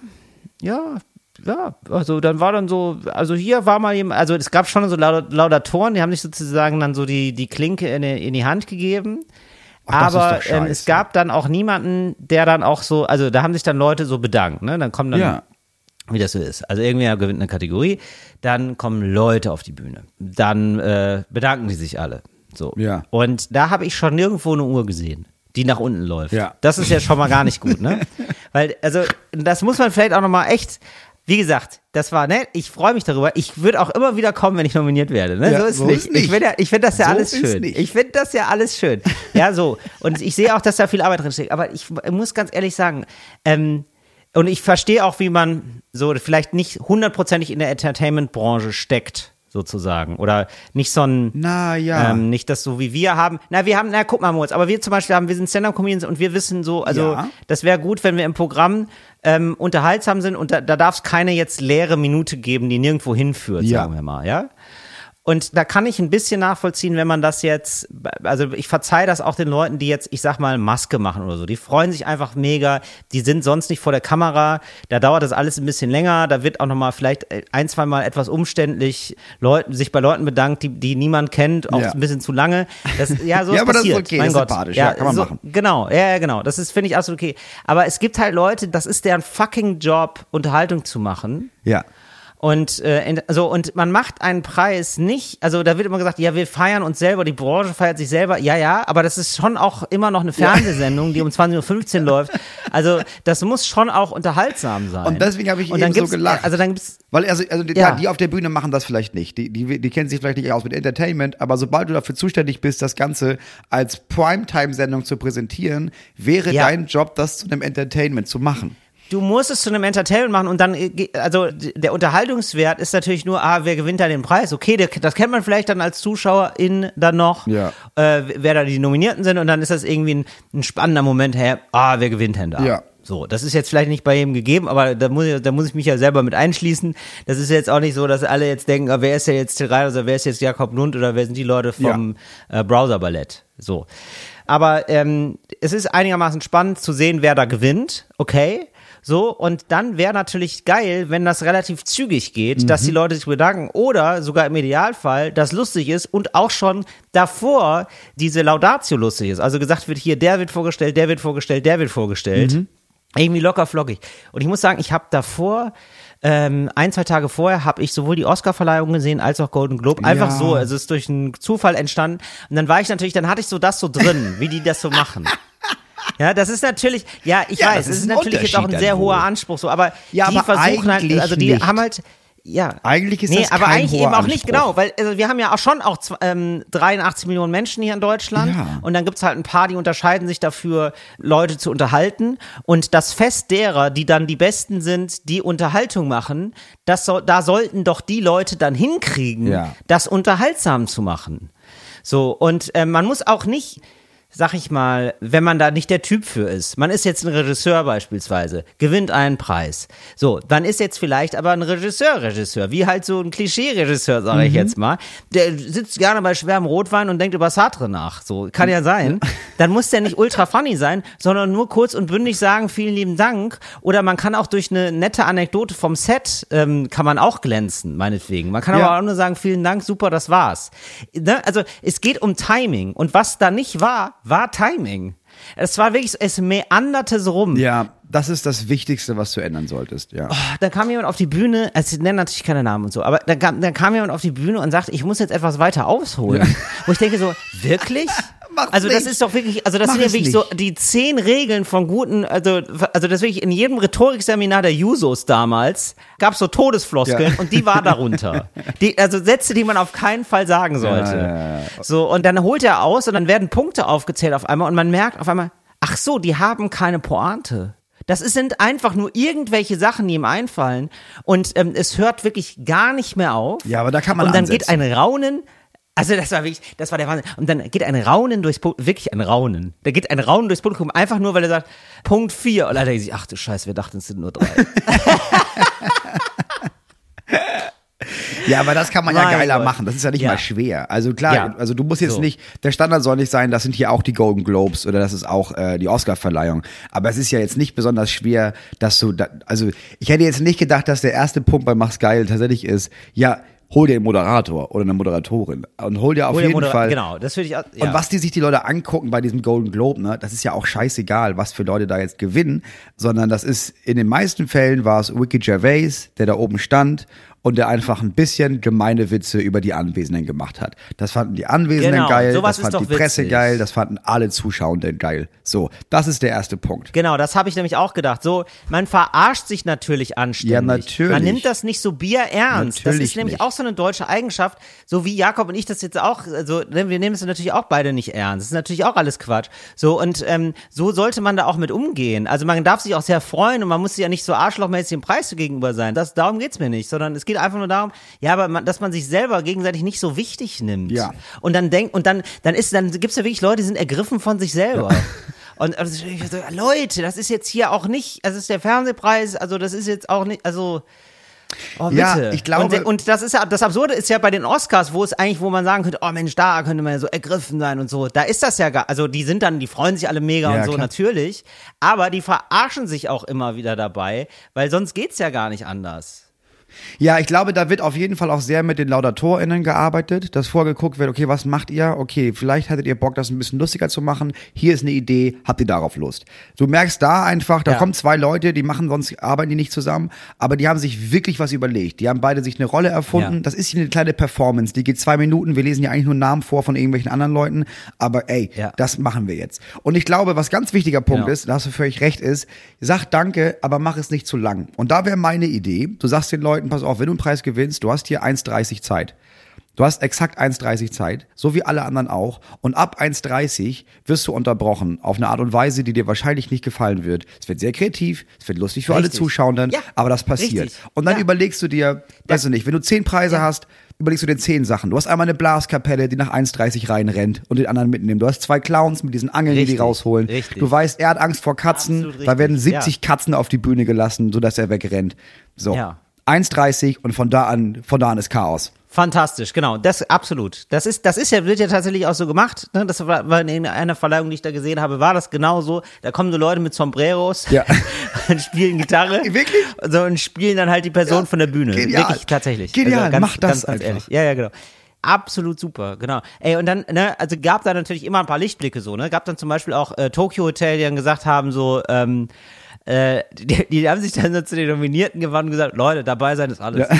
Ja, ja, also dann war dann so, also hier war mal jemand, also es gab schon so Laud- Laudatoren, die haben sich sozusagen dann so die, die Klinke in die, in die Hand gegeben. Ach, Aber ähm, es gab dann auch niemanden, der dann auch so, also da haben sich dann Leute so bedankt, ne? Dann kommen dann, Ja. wie das so ist. Also irgendwer gewinnt eine Kategorie, dann kommen Leute auf die Bühne. Dann äh, bedanken die sich alle. So. Ja. Und da habe ich schon nirgendwo eine Uhr gesehen, die nach unten läuft. Ja. Das ist ja schon mal gar nicht gut, ne? Weil, also, das muss man vielleicht auch nochmal echt, wie gesagt, das war nett, ich freue mich darüber. Ich würde auch immer wieder kommen, wenn ich nominiert werde. Ne? Ja, so ist so nicht. nicht. Ich finde ja, ich find das ja So alles schön. nicht. Ich finde das ja alles schön. Ja, so. Und ich sehe auch, dass da viel Arbeit drin steckt. Aber ich muss ganz ehrlich sagen, ähm, und ich verstehe auch, wie man so vielleicht nicht hundertprozentig in der Entertainment-Branche steckt. Sozusagen. Oder nicht so ein, Na ja. ähm, nicht das so wie wir haben. Na, wir haben, na, guck mal, Moritz, aber wir zum Beispiel haben, wir sind Stand-Up-Comedians und wir wissen so, also Ja. das wäre gut, wenn wir im Programm ähm, unterhaltsam sind und da, da darf es keine jetzt leere Minute geben, die nirgendwo hinführt, Ja. sagen wir mal, ja? Und da kann ich ein bisschen nachvollziehen, wenn man das jetzt, also ich verzeihe das auch den Leuten, die jetzt, ich sag mal, Maske machen oder so. Die freuen sich einfach mega. Die sind sonst nicht vor der Kamera. Da dauert das alles ein bisschen länger. Da wird auch nochmal vielleicht ein, zwei Mal etwas umständlich Leuten, sich bei Leuten bedankt, die, die niemand kennt, auch Ja. ein bisschen zu lange. Das, ja, so Ja, ist aber das ist passiert. okay, mein das ist Gott. sympathisch, ja, kann man so, machen. Genau, ja, ja, genau. Das ist, finde ich, absolut okay. Aber es gibt halt Leute, das ist deren fucking Job, Unterhaltung zu machen. Ja. Und äh, so und man macht einen Preis nicht, also da wird immer gesagt, ja, wir feiern uns selber, die Branche feiert sich selber. Ja, ja, aber das ist schon auch immer noch eine Fernsehsendung, die um 20:15 Uhr läuft. Also, das muss schon auch unterhaltsam sein. Und deswegen habe ich Und eben so gelacht. Also dann gibt's Weil, also, also die, Ja. ja. die auf der Bühne machen das vielleicht nicht. Die, die, die kennen sich vielleicht nicht aus mit Entertainment, aber sobald du dafür zuständig bist, das Ganze als Primetime-Sendung zu präsentieren, wäre Ja. dein Job, das zu einem Entertainment zu machen. Du musst es zu einem Entertainment machen und dann, äh, also der Unterhaltungswert ist natürlich nur, ah, wer gewinnt da den Preis? Okay, der, das kennt man vielleicht dann als Zuschauerin dann noch, Ja. äh, wer da die Nominierten sind und dann ist das irgendwie ein, ein spannender Moment, hey, ah, wer gewinnt denn da? Ja. So, das ist jetzt vielleicht nicht bei jedem gegeben, aber da muss, ich, da muss ich mich ja selber mit einschließen. Das ist jetzt auch nicht so, dass alle jetzt denken, ah, wer ist ja jetzt Till oder wer ist jetzt Jakob Lund oder wer sind die Leute vom äh, Browser Ballett? So. Aber ähm, es ist einigermaßen spannend zu sehen, wer da gewinnt, okay. So, und dann wäre natürlich geil, wenn das relativ zügig geht, dass die Leute sich bedanken oder sogar im Idealfall das lustig ist und auch schon davor diese Laudatio lustig ist. Also gesagt wird, hier, der wird vorgestellt, der wird vorgestellt, der wird vorgestellt. Irgendwie locker flockig. Und ich muss sagen, ich habe davor, ähm, ein, zwei Tage vorher, habe ich sowohl die Oscar-Verleihung gesehen als auch Golden Globe. Einfach Ja. so, also es ist durch einen Zufall entstanden. Und dann war ich natürlich, dann hatte ich so das so drin, wie die das so machen. Ja, das ist natürlich, ja, ich Ja, weiß, das es ist ist natürlich jetzt auch ein sehr hoher. Anspruch, so, aber Ja, die aber versuchen halt, eigentlich also die nicht. haben halt, ja. Eigentlich ist nee, das aber kein eigentlich hoher eben auch nicht, Anspruch. genau, weil also wir haben ja auch schon auch ähm, 83 Millionen Menschen hier in Deutschland Ja. und dann gibt's halt ein paar, die unterscheiden sich dafür, Leute zu unterhalten und das Fest derer, die dann die Besten sind, die Unterhaltung machen, das soll, da sollten doch die Leute dann hinkriegen, Ja. das unterhaltsam zu machen. So, und äh, man muss auch nicht, sag ich mal, wenn man da nicht der Typ für ist, man ist jetzt ein Regisseur beispielsweise, gewinnt einen Preis. So, dann ist jetzt vielleicht aber ein Regisseur Regisseur, wie halt so ein Klischee-Regisseur, sage Mhm. ich jetzt mal. Der sitzt gerne bei schwerem Rotwein und denkt über Sartre nach. So, kann ja sein. Dann muss der nicht ultra funny sein, sondern nur kurz und bündig sagen, vielen lieben Dank. Oder man kann auch durch eine nette Anekdote vom Set, ähm, kann man auch glänzen, meinetwegen. Man kann Ja. aber auch nur sagen, vielen Dank, super, das war's. Ne? Also es geht um Timing. Und was da nicht war, war Timing. Es war wirklich, es meanderte so rum. Ja, das ist das Wichtigste, was du ändern solltest, ja. Da kam jemand auf die Bühne, also ich nenne natürlich keine Namen und so, aber da kam, da kam jemand auf die Bühne und sagte, ich muss jetzt etwas weiter ausholen. Wo ich denke so, wirklich? Mach's also das nicht. ist doch wirklich, also das Mach sind ja wirklich nicht. so die zehn Regeln von guten, also, also das wirklich in jedem Rhetorikseminar der Jusos damals gab es so Todesfloskeln Ja. und die war darunter. Die, also Sätze, die man auf keinen Fall sagen sollte. Ja, ja. So, und dann holt er aus und dann werden Punkte aufgezählt auf einmal und man merkt auf einmal, ach so, die haben keine Pointe. Das sind einfach nur irgendwelche Sachen, die ihm einfallen und ähm, es hört wirklich gar nicht mehr auf. Ja, aber da kann man Und dann geht ansetzen. ein Raunen. Also das war wirklich, das war der Wahnsinn. Und dann geht ein Raunen durchs Publikum, wirklich ein Raunen. Da geht ein Raunen durchs Publikum, einfach nur, weil er sagt, Punkt 4. Und dann denkt sich, ach du Scheiße, wir dachten, es sind nur drei. Ja, aber das kann man ja Mein geiler Gott. machen. Das ist ja nicht Ja. mal schwer. Also klar, Ja. also du musst jetzt So. nicht, der Standard soll nicht sein, das sind hier auch die Golden Globes oder das ist auch äh, die Oscar-Verleihung. Aber es ist ja jetzt nicht besonders schwer, dass du, da, also ich hätte jetzt nicht gedacht, dass der erste Punkt bei Mach's Geil tatsächlich ist, ja, hol dir einen Moderator oder eine Moderatorin und hol dir auf Oder jeden Fall. Genau, das würde ich auch, ja. Und was die sich die Leute angucken bei diesem Golden Globe, ne, das ist ja auch scheißegal, was für Leute da jetzt gewinnen, sondern das ist, in den meisten Fällen war es Ricky Gervais, der da oben stand und der einfach ein bisschen gemeine Witze über die Anwesenden gemacht hat. Das fanden die Anwesenden Genau, geil, das fand die doch Presse witzig. geil, das fanden alle Zuschauenden geil. So, das ist der erste Punkt. Genau, das habe ich nämlich auch gedacht. So, man verarscht sich natürlich anständig. Ja, natürlich. Man nimmt das nicht so bierernst. das Natürlich ist nämlich nicht. auch so eine deutsche Eigenschaft, so wie Jakob und ich das jetzt auch, also ne, wir nehmen es natürlich auch beide nicht ernst. Das ist natürlich auch alles Quatsch. So, und ähm, so sollte man da auch mit umgehen. Also man darf sich auch sehr freuen und man muss sich ja nicht so arschlochmäßig dem Preis gegenüber sein. Das, darum geht's mir nicht, sondern es geht einfach nur darum, ja, aber man, dass man sich selber gegenseitig nicht so wichtig nimmt. Ja. Und dann denkt, und dann, dann ist, dann gibt's ja wirklich Leute, die sind ergriffen von sich selber. Und also, Leute, das ist jetzt hier auch nicht, also es ist der Fernsehpreis, also das ist jetzt auch nicht, also Oh, bitte. Ja, ich glaube- Und, und das ist ja, das Absurde ist ja bei den Oscars, wo es eigentlich, wo man sagen könnte, oh Mensch, da könnte man ja so ergriffen sein und so. Da ist das ja gar, also die sind dann, die freuen sich alle mega Ja, und so, klar. natürlich. Aber die verarschen sich auch immer wieder dabei, weil sonst geht's ja gar nicht anders. Ja, ich glaube, da wird auf jeden Fall auch sehr mit den LaudatorInnen gearbeitet, dass vorgeguckt wird, okay, was macht ihr? Okay, vielleicht hättet ihr Bock, das ein bisschen lustiger zu machen. Hier ist eine Idee, habt ihr darauf Lust? Du merkst da einfach, da Ja. kommen zwei Leute, die machen sonst, arbeiten die nicht zusammen, aber die haben sich wirklich was überlegt. Die haben beide sich eine Rolle erfunden. Ja. Das ist hier eine kleine Performance, die geht zwei Minuten. Wir lesen ja eigentlich nur Namen vor von irgendwelchen anderen Leuten, aber ey, Ja. das machen wir jetzt. Und ich glaube, was ganz wichtiger Punkt ist, da hast du völlig recht, ist, sag Danke, aber mach es nicht zu lang. Und da wäre meine Idee, du sagst den Leuten, pass auf, wenn du einen Preis gewinnst, du hast hier 1,30 Zeit. Du hast exakt 1,30 Zeit, so wie alle anderen auch. Und ab 1,30 wirst du unterbrochen auf eine Art und Weise, die dir wahrscheinlich nicht gefallen wird. Es wird sehr kreativ, es wird lustig für alle Richtig. Zuschauenden, Ja, aber das passiert. richtig. Und dann Ja. überlegst du dir, weißt du nicht, wenn du zehn Preise hast, überlegst du dir zehn Sachen. Du hast einmal eine Blaskapelle, die nach 1,30 reinrennt und den anderen mitnimmt. Du hast zwei Clowns mit diesen Angeln, die die Richtig, rausholen. richtig. Du weißt, er hat Angst vor Katzen. Da werden richtig, 70 ja. Katzen auf die Bühne gelassen, sodass er wegrennt. So. Ja. 1,30 und von da an, von da an ist Chaos. Fantastisch, genau. Das absolut. Das ist, das ist ja, wird ja tatsächlich auch so gemacht. Ne? Das war, war in einer Verleihung, die ich da gesehen habe, war das genauso. Da kommen so Leute mit Sombreros Ja. und spielen Gitarre. Wirklich? So, und spielen dann halt die Person Ja. von der Bühne. Genial. Wirklich, tatsächlich. Genial, ganz, mach das ganz, ganz einfach. ehrlich. Ja, ja, genau. Absolut super, genau. Ey, und dann, ne, also gab da natürlich immer ein paar Lichtblicke so, ne? Gab dann zum Beispiel auch äh, Tokyo Hotel, die dann gesagt haben, so, ähm, äh, die, die haben sich dann so zu den Nominierten gewandt und gesagt, Leute, dabei sein ist alles.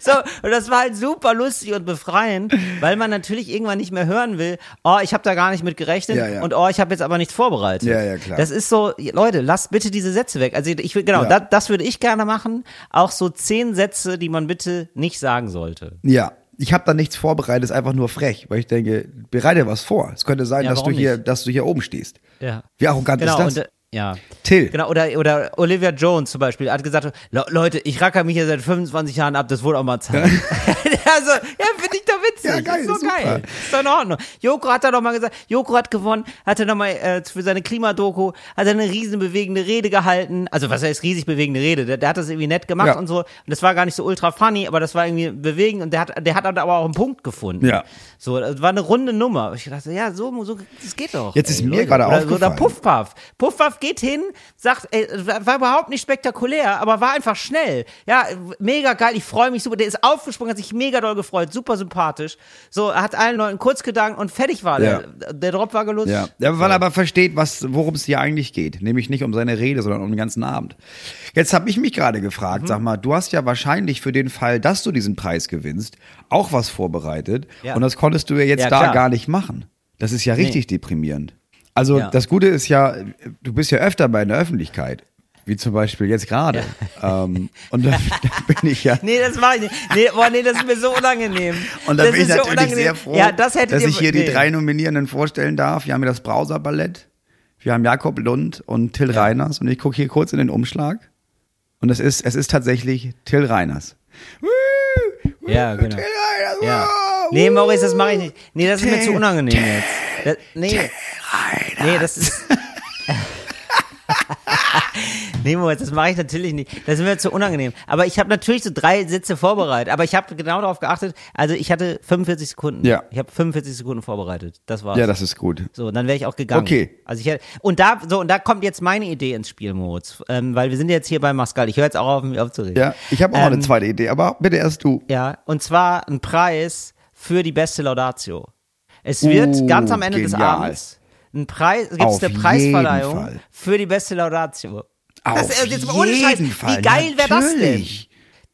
So, und das war halt super lustig und befreiend, weil man natürlich irgendwann nicht mehr hören will, oh, ich habe da gar nicht mit gerechnet Ja, ja. und oh, ich habe jetzt aber nichts vorbereitet. Ja, ja, klar. Das ist so, Leute, lasst bitte diese Sätze weg. Also ich will, genau, Ja. das, das würde ich gerne machen. Auch so zehn Sätze, die man bitte nicht sagen sollte. Ja. Ich habe da nichts vorbereitet, ist einfach nur frech, weil ich denke, bereite was vor. Es könnte sein, Ja, dass du hier, nicht? dass du hier oben stehst. Ja. Wie arrogant Genau, ist das? und äh, ja. Till. Genau, oder, oder Olivia Jones zum Beispiel hat gesagt, Le Leute, ich racker mich hier seit 25 Jahren ab, das wurde auch mal Zeit. also, ja, finde ich doch witzig. Ja, geil, ist so super. geil. Ist doch in Ordnung. Joko hat da doch mal gesagt, Joko hat gewonnen, hat er nochmal äh, für seine Klimadoku, hat er eine riesen bewegende Rede gehalten. Also, was heißt riesig bewegende Rede? Der, der hat das irgendwie nett gemacht Ja. und so. Und das war gar nicht so ultra funny, aber das war irgendwie bewegend und der hat, der hat aber auch einen Punkt gefunden. Ja. So, das war eine runde Nummer. Ich dachte, ja, so, so das geht doch. Jetzt ist mir Leute. gerade oder, Oder aufgefallen. Puffpuff. Puffpuff geht hin, sagt, ey, war war überhaupt nicht spektakulär, aber war einfach schnell. Ja, mega geil, ich freue mich super. Der ist aufgesprungen, hat sich mega doll gefreut, super sympathisch. So, hat allen Leuten kurz gedankt und fertig war Ja. der. Der Drop war gelutscht. Ja, ja weil er aber versteht, was, worum es hier eigentlich geht. Nämlich nicht um seine Rede, sondern um den ganzen Abend. Jetzt habe ich mich gerade gefragt, Mhm. sag mal, du hast ja wahrscheinlich für den Fall, dass du diesen Preis gewinnst, auch was vorbereitet. Ja. Und das konntest du ja jetzt Ja, da klar. gar nicht machen. Das ist ja richtig deprimierend. Also Ja. das Gute ist ja, du bist ja öfter bei der Öffentlichkeit. Wie zum Beispiel jetzt gerade. Ähm, und da, da bin ich ja. Nee, das mache ich nicht. Nee, boah, nee, das ist mir so unangenehm. Und da das bin ich natürlich unangenehm. sehr froh, ja, das dass ihr, ich hier nee. die drei Nominierenden vorstellen darf. Wir haben hier das Browser-Ballett, wir haben Jakob Lund und Till Reiners. Und ich gucke hier kurz in den Umschlag. Und es ist, es ist tatsächlich Till Reiners. Ja, genau. Till Reiners, Ja. wow, Nee. Maurice, das mache ich nicht. Nee, das ist mir zu unangenehm jetzt. Das, nee. Reiners. Nee, das ist. nee, Moritz, das mache ich natürlich nicht. Das ist mir zu unangenehm. Aber ich habe natürlich so drei Sätze vorbereitet. Aber ich habe genau darauf geachtet. Also ich hatte 45 Sekunden. Ja. Ich habe 45 Sekunden vorbereitet. Das war's. Ja, das ist gut. so, dann wäre ich auch gegangen. Okay. Also ich hätte, und da, so, und da kommt jetzt meine Idee ins Spiel, Moritz. Ähm, weil wir sind jetzt hier bei Mascal. Ich höre jetzt auch auf, mich aufzuregen. Ja, ich habe auch Ähm, eine zweite Idee, aber bitte erst du. Ja, und zwar ein Preis für die beste Laudatio. Es wird Uh, ganz am Ende des genial. Abends ein Preis, gibt Auf es eine jeden Preisverleihung Fall. für die beste Laudatio. Auf das, äh, jetzt ohne Scheiß, jeden Fall, wie geil wäre das denn?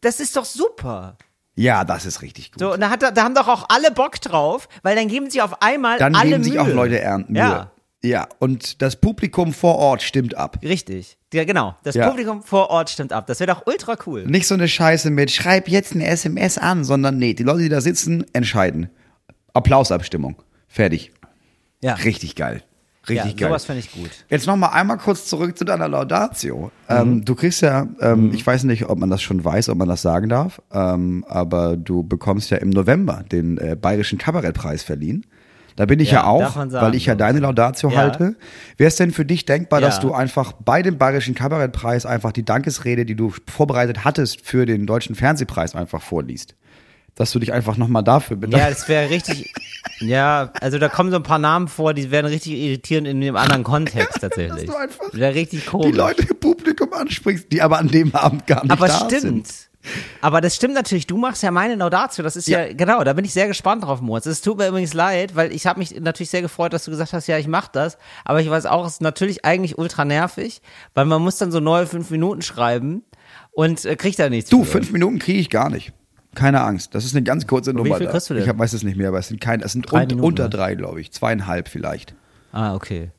Das ist doch super. Ja, das ist richtig gut. So, und da, hat, da haben doch auch alle Bock drauf, weil dann geben sich auf einmal Dann alle geben sich Mühe. auch Leute ernten. Ja, Ja, und das Publikum vor Ort stimmt ab. richtig. Ja, genau. Das Ja. Publikum vor Ort stimmt ab. Das wäre doch ultra cool. Nicht so eine Scheiße mit, schreib jetzt eine SMS an, sondern nee, die Leute, die da sitzen, entscheiden. Applausabstimmung. Fertig. Ja. Richtig geil. Richtig ja, geil. sowas finde ich gut. Jetzt noch mal einmal kurz zurück zu deiner Laudatio. Ähm, du kriegst ja, ähm, ich weiß nicht, ob man das schon weiß, ob man das sagen darf, ähm, aber du bekommst ja im November den äh, Bayerischen Kabarettpreis verliehen. Da bin ich ja, Ja, auch, sagen, weil ich ja glaub deine. Laudatio Ja. halte. Wäre es denn für dich denkbar, dass Ja. du einfach bei dem Bayerischen Kabarettpreis einfach die Dankesrede, die du vorbereitet hattest für den Deutschen Fernsehpreis einfach vorliest? Dass du dich einfach nochmal dafür Ja, bedankst. das wäre richtig. Ja, also da kommen so ein paar Namen vor, die werden richtig irritierend in dem anderen Kontext tatsächlich. Dass du einfach Wäre richtig die komisch. Leute im Publikum ansprichst, die aber an dem Abend gar nicht Aber da stimmt. sind. Aber das stimmt natürlich. Du machst ja meine Laudatio. Das ist ja, Ja. genau. Da bin ich sehr gespannt drauf, Moritz. Es tut mir übrigens leid, weil ich habe mich natürlich sehr gefreut, dass du gesagt hast, ja, ich mach das. Aber ich weiß auch, es ist natürlich eigentlich ultra nervig, weil man muss dann so neue fünf Minuten schreiben und äh, kriegt da nichts. Du, fünf Minuten kriege ich gar nicht. Keine Angst. Das ist eine ganz kurze Nummer. viel da. kriegst du denn? Ich hab, weiß es nicht mehr, aber es sind keine, es sind Drei un, unter drei, glaube ich. Zweieinhalb vielleicht. Ah, okay.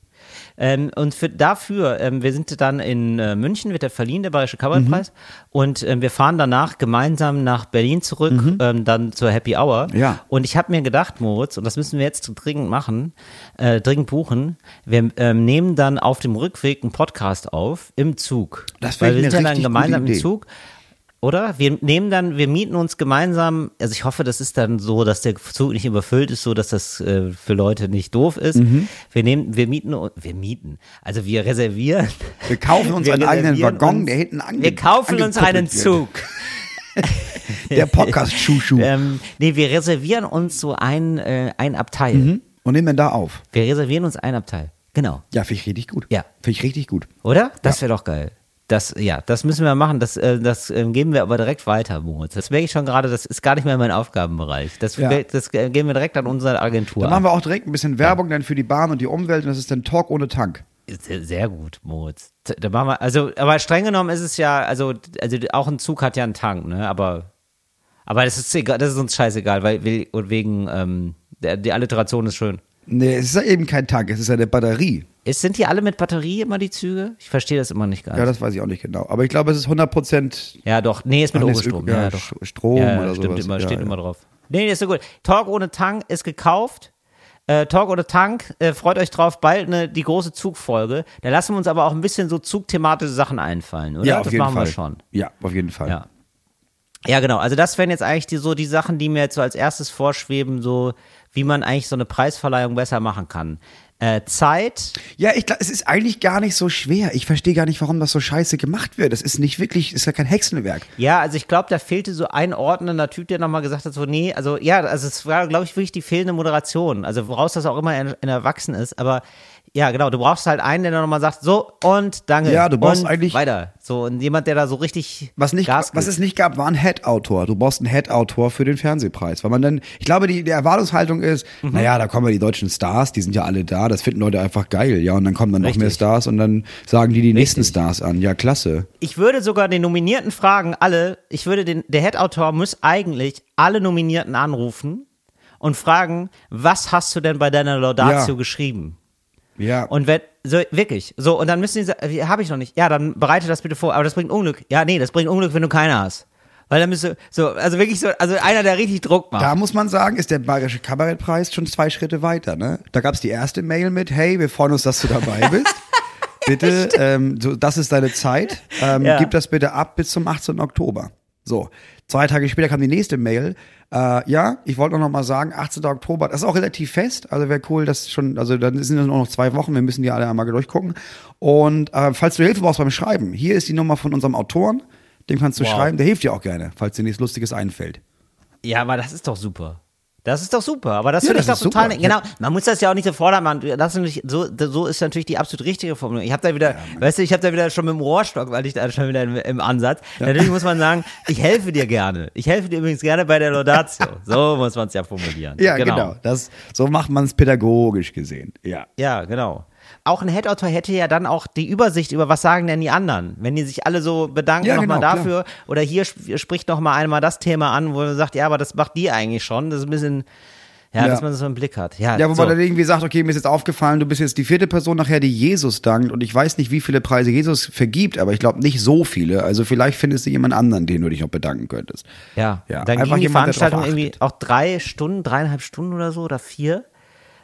Ähm, und für, dafür, ähm, wir sind dann in äh, München, wird der verliehen, der Bayerische Kabarettpreis. Mhm. Und ähm, wir fahren danach gemeinsam nach Berlin zurück, ähm, dann zur Happy Hour. Mhm. Ja. Und ich habe mir gedacht, Moritz, und das müssen wir jetzt dringend machen, äh, dringend buchen, wir ähm, nehmen dann auf dem Rückweg einen Podcast auf im Zug. Das wär Weil wir sind ja dann gemeinsam im. Zug. Oder? Wir nehmen dann, wir mieten uns gemeinsam, also ich hoffe, das ist dann so, dass der Zug nicht überfüllt ist, so dass das äh, für Leute nicht doof ist. Mhm. Wir nehmen, wir mieten, wir mieten, also wir reservieren. Wir kaufen uns wir einen eigenen Waggon, uns- der hinten ange Wir kaufen uns einen. Zug. Der Podcast-Schuschu. Ähm, nee, wir reservieren uns so ein, äh, ein Abteil. Mhm. Und nehmen da auf. Wir reservieren uns ein Abteil. Genau. Ja, finde ich richtig gut. Ja. Finde ich richtig gut. Oder? Das wäre doch geil. Das, ja, das müssen wir machen. Das, äh, das äh, geben wir aber direkt weiter, Moritz. Das merke ich schon gerade, das ist gar nicht mehr mein Aufgabenbereich. Das, Ja. das äh, geben wir direkt an unsere Agentur. Dann machen wir auch direkt ein bisschen Werbung dann für die Bahn und die Umwelt und das ist dann Talk ohne Tank. Sehr, sehr gut, Moritz. Da machen wir, also, aber streng genommen ist es ja, also, also auch ein Zug hat ja einen Tank, ne? Aber, aber das ist egal, das ist uns scheißegal, weil und wegen, ähm, der, die Alliteration ist schön. Nee, es ist ja eben kein Tank, es ist ja eine Batterie. Ist, sind die alle mit Batterie immer die Züge? Ich verstehe das immer nicht ganz. Ja, das weiß ich auch nicht genau. Aber ich glaube, es ist 100 Prozent Ja, doch. Nee, ist mit Ach, nee, ist Oberstrom. Ö- ja, Ja, doch. Strom ja, oder stimmt sowas. Immer, Ja, steht ja. immer drauf. Nee, nee, ist so gut. Talk ohne Tank ist gekauft. Äh, Talk ohne Tank, äh, freut euch drauf, bald eine, die große Zugfolge. Da lassen wir uns aber auch ein bisschen so zugthematische Sachen einfallen, oder? Ja, auf das jeden machen Fall. wir schon. Ja, auf jeden Fall. Ja. Ja, genau. Also das wären jetzt eigentlich die, so die Sachen, die mir jetzt so als erstes vorschweben, so wie man eigentlich so eine Preisverleihung besser machen kann. Äh, Zeit, Ja, ich glaube, es ist eigentlich gar nicht so schwer. Ich verstehe gar nicht, warum das so scheiße gemacht wird. Das ist nicht wirklich, ist ja kein Hexenwerk. Ja, also ich glaube, da fehlte so ein ordnender Typ, der nochmal gesagt hat, so, nee, also ja, also es war, glaube ich, wirklich die fehlende Moderation. Also woraus das auch immer in, in erwachsen ist, aber ja, genau, du brauchst halt einen, der dann nochmal sagt, so und danke. Ja, du brauchst und eigentlich- weiter. So, und jemand, der da so richtig Was, nicht, Gas was gibt. es nicht gab, war ein Head-Autor. Du brauchst einen Head-Autor für den Fernsehpreis. Weil man dann, ich glaube, die, die Erwartungshaltung ist, Mhm. naja, da kommen ja die deutschen Stars, die sind ja alle da, das finden Leute einfach geil, ja, und dann kommen dann noch Richtig. mehr Stars und dann sagen die die nächsten Stars an. Ja, klasse. Ich würde sogar den Nominierten fragen, alle, ich würde den, der Head-Autor muss eigentlich alle Nominierten anrufen und fragen, was hast du denn bei deiner Laudatio Ja. geschrieben? Ja. Und wenn, so, wirklich, so, und dann müssen die sagen, habe ich noch nicht. Ja, dann bereite das bitte vor, aber das bringt Unglück. Ja, nee, das bringt Unglück, wenn du keine hast. Weil dann müsste, so, also wirklich so, also einer, der richtig Druck macht. Da muss man sagen, ist der Bayerische Kabarettpreis schon zwei Schritte weiter. Ne? Da gab es die erste Mail mit, hey, wir freuen uns, dass du dabei bist. Bitte, ähm, so, das ist deine Zeit. Ähm, Ja. Gib das bitte ab bis zum 18. Oktober. So, zwei Tage später kam die nächste Mail. Äh, ja, ich wollte noch mal sagen, 18. Oktober, das ist auch relativ fest. Also wäre cool, dass schon, also dann sind es nur noch zwei Wochen, wir müssen die alle einmal durchgucken. Und äh, falls du Hilfe brauchst beim Schreiben, hier ist die Nummer von unserem Autoren. Dem kannst du Wow. schreiben, der hilft dir auch gerne, falls dir nichts Lustiges einfällt. Ja, aber das ist doch super. Das ist doch super, aber das Ja, finde ich doch total, super. genau, man muss das ja auch nicht so fordern, man, das ist natürlich, so, so ist natürlich die absolut richtige Formulierung. Ich habe da wieder, weißt du, ich habe da wieder schon mit dem Rohrstock, weil ich da schon wieder im, im Ansatz. Natürlich muss man sagen, ich helfe dir gerne. Ich helfe dir übrigens gerne bei der Laudatio. So muss man es ja formulieren. Ja, genau. Das, so macht man es pädagogisch gesehen. Ja. Ja, genau. Auch ein Head-Autor hätte ja dann auch die Übersicht über, was sagen denn die anderen? Wenn die sich alle so bedanken Ja, nochmal genau, dafür oder hier sp spricht nochmal einmal das Thema an, wo man sagt, ja, aber das macht die eigentlich schon. Das ist ein bisschen, ja, Ja. dass man das so im Blick hat. Ja, Ja, wo so. man dann irgendwie sagt, okay, mir ist jetzt aufgefallen, du bist jetzt die vierte Person nachher, die Jesus dankt und ich weiß nicht, wie viele Preise Jesus vergibt, aber ich glaube nicht so viele. Also vielleicht findest du jemand anderen, den du dich noch bedanken könntest. Ja, Ja, dann einfach ging die Veranstaltung irgendwie auch drei Stunden, dreieinhalb Stunden oder so oder vier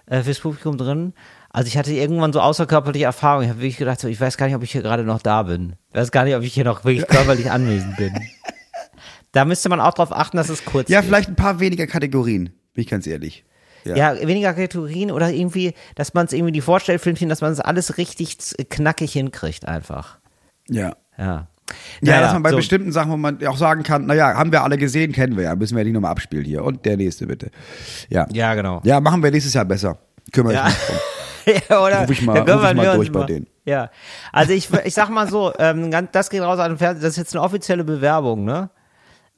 äh, fürs Publikum drin. Also ich hatte irgendwann so außerkörperliche Erfahrungen. Ich habe wirklich gedacht, so, ich weiß gar nicht, ob ich hier gerade noch da bin. Ich weiß gar nicht, ob ich hier noch wirklich körperlich anwesend bin. Da müsste man auch drauf achten, dass es kurz Ja, geht. vielleicht ein paar weniger Kategorien, bin ich ganz ehrlich. Ja, weniger Kategorien oder irgendwie, dass man es irgendwie die Vorstellfilmchen, dass man es alles richtig knackig hinkriegt einfach. Ja. Ja. Ja, Naja, dass man bei so. bestimmten Sachen, wo man auch sagen kann, naja, haben wir alle gesehen, kennen wir ja, müssen wir ja nicht nochmal abspielen hier. Und der nächste bitte. Ja. Ja, genau. Ja, machen wir nächstes Jahr besser. Kümmere ich Ja. mich drum. ja, oder? Ruf ich mal- ruf ich mal durch bei mal- denen. Ja. Also ich, ich sag mal so, ähm, das geht raus an den Fernseh, das ist jetzt eine offizielle Bewerbung, ne?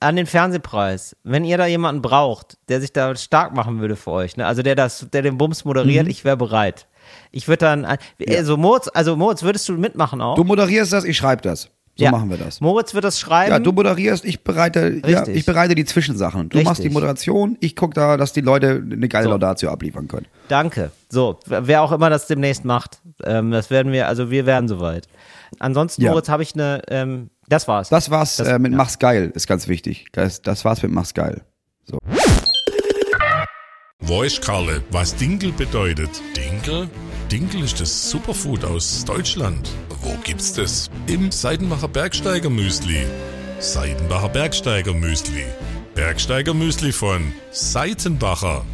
An den Fernsehpreis. Wenn ihr da jemanden braucht, der sich da stark machen würde für euch, ne? Also der das, der den Bums moderiert, Mhm. ich wäre bereit. Ich würde dann, also Moritz, also Moritz, würdest du mitmachen auch? Du moderierst das, ich schreibe das. So ja. machen wir das. Moritz wird das schreiben. Ja, du moderierst, ich bereite, ja, Richtig. ich bereite die Zwischensachen. Du machst die Richtig. Moderation, ich gucke da, dass die Leute eine geile So. Laudatio abliefern können. Danke. So, wer auch immer das demnächst macht, ähm, das werden wir, also wir werden soweit. Ansonsten, Ja. Moritz, habe ich eine, ähm, das war's. Das war's Das- äh, mit ja. Mach's geil, ist ganz wichtig. Das, das war's mit Mach's geil. Weiß Karle, was Dinkel bedeutet. Dinkel? Dinkel ist das Superfood aus Deutschland. Wo gibt's das? Im Seidenbacher Bergsteiger Müsli. Seidenbacher Bergsteiger Müsli. Bergsteiger Müsli von Seitenbacher.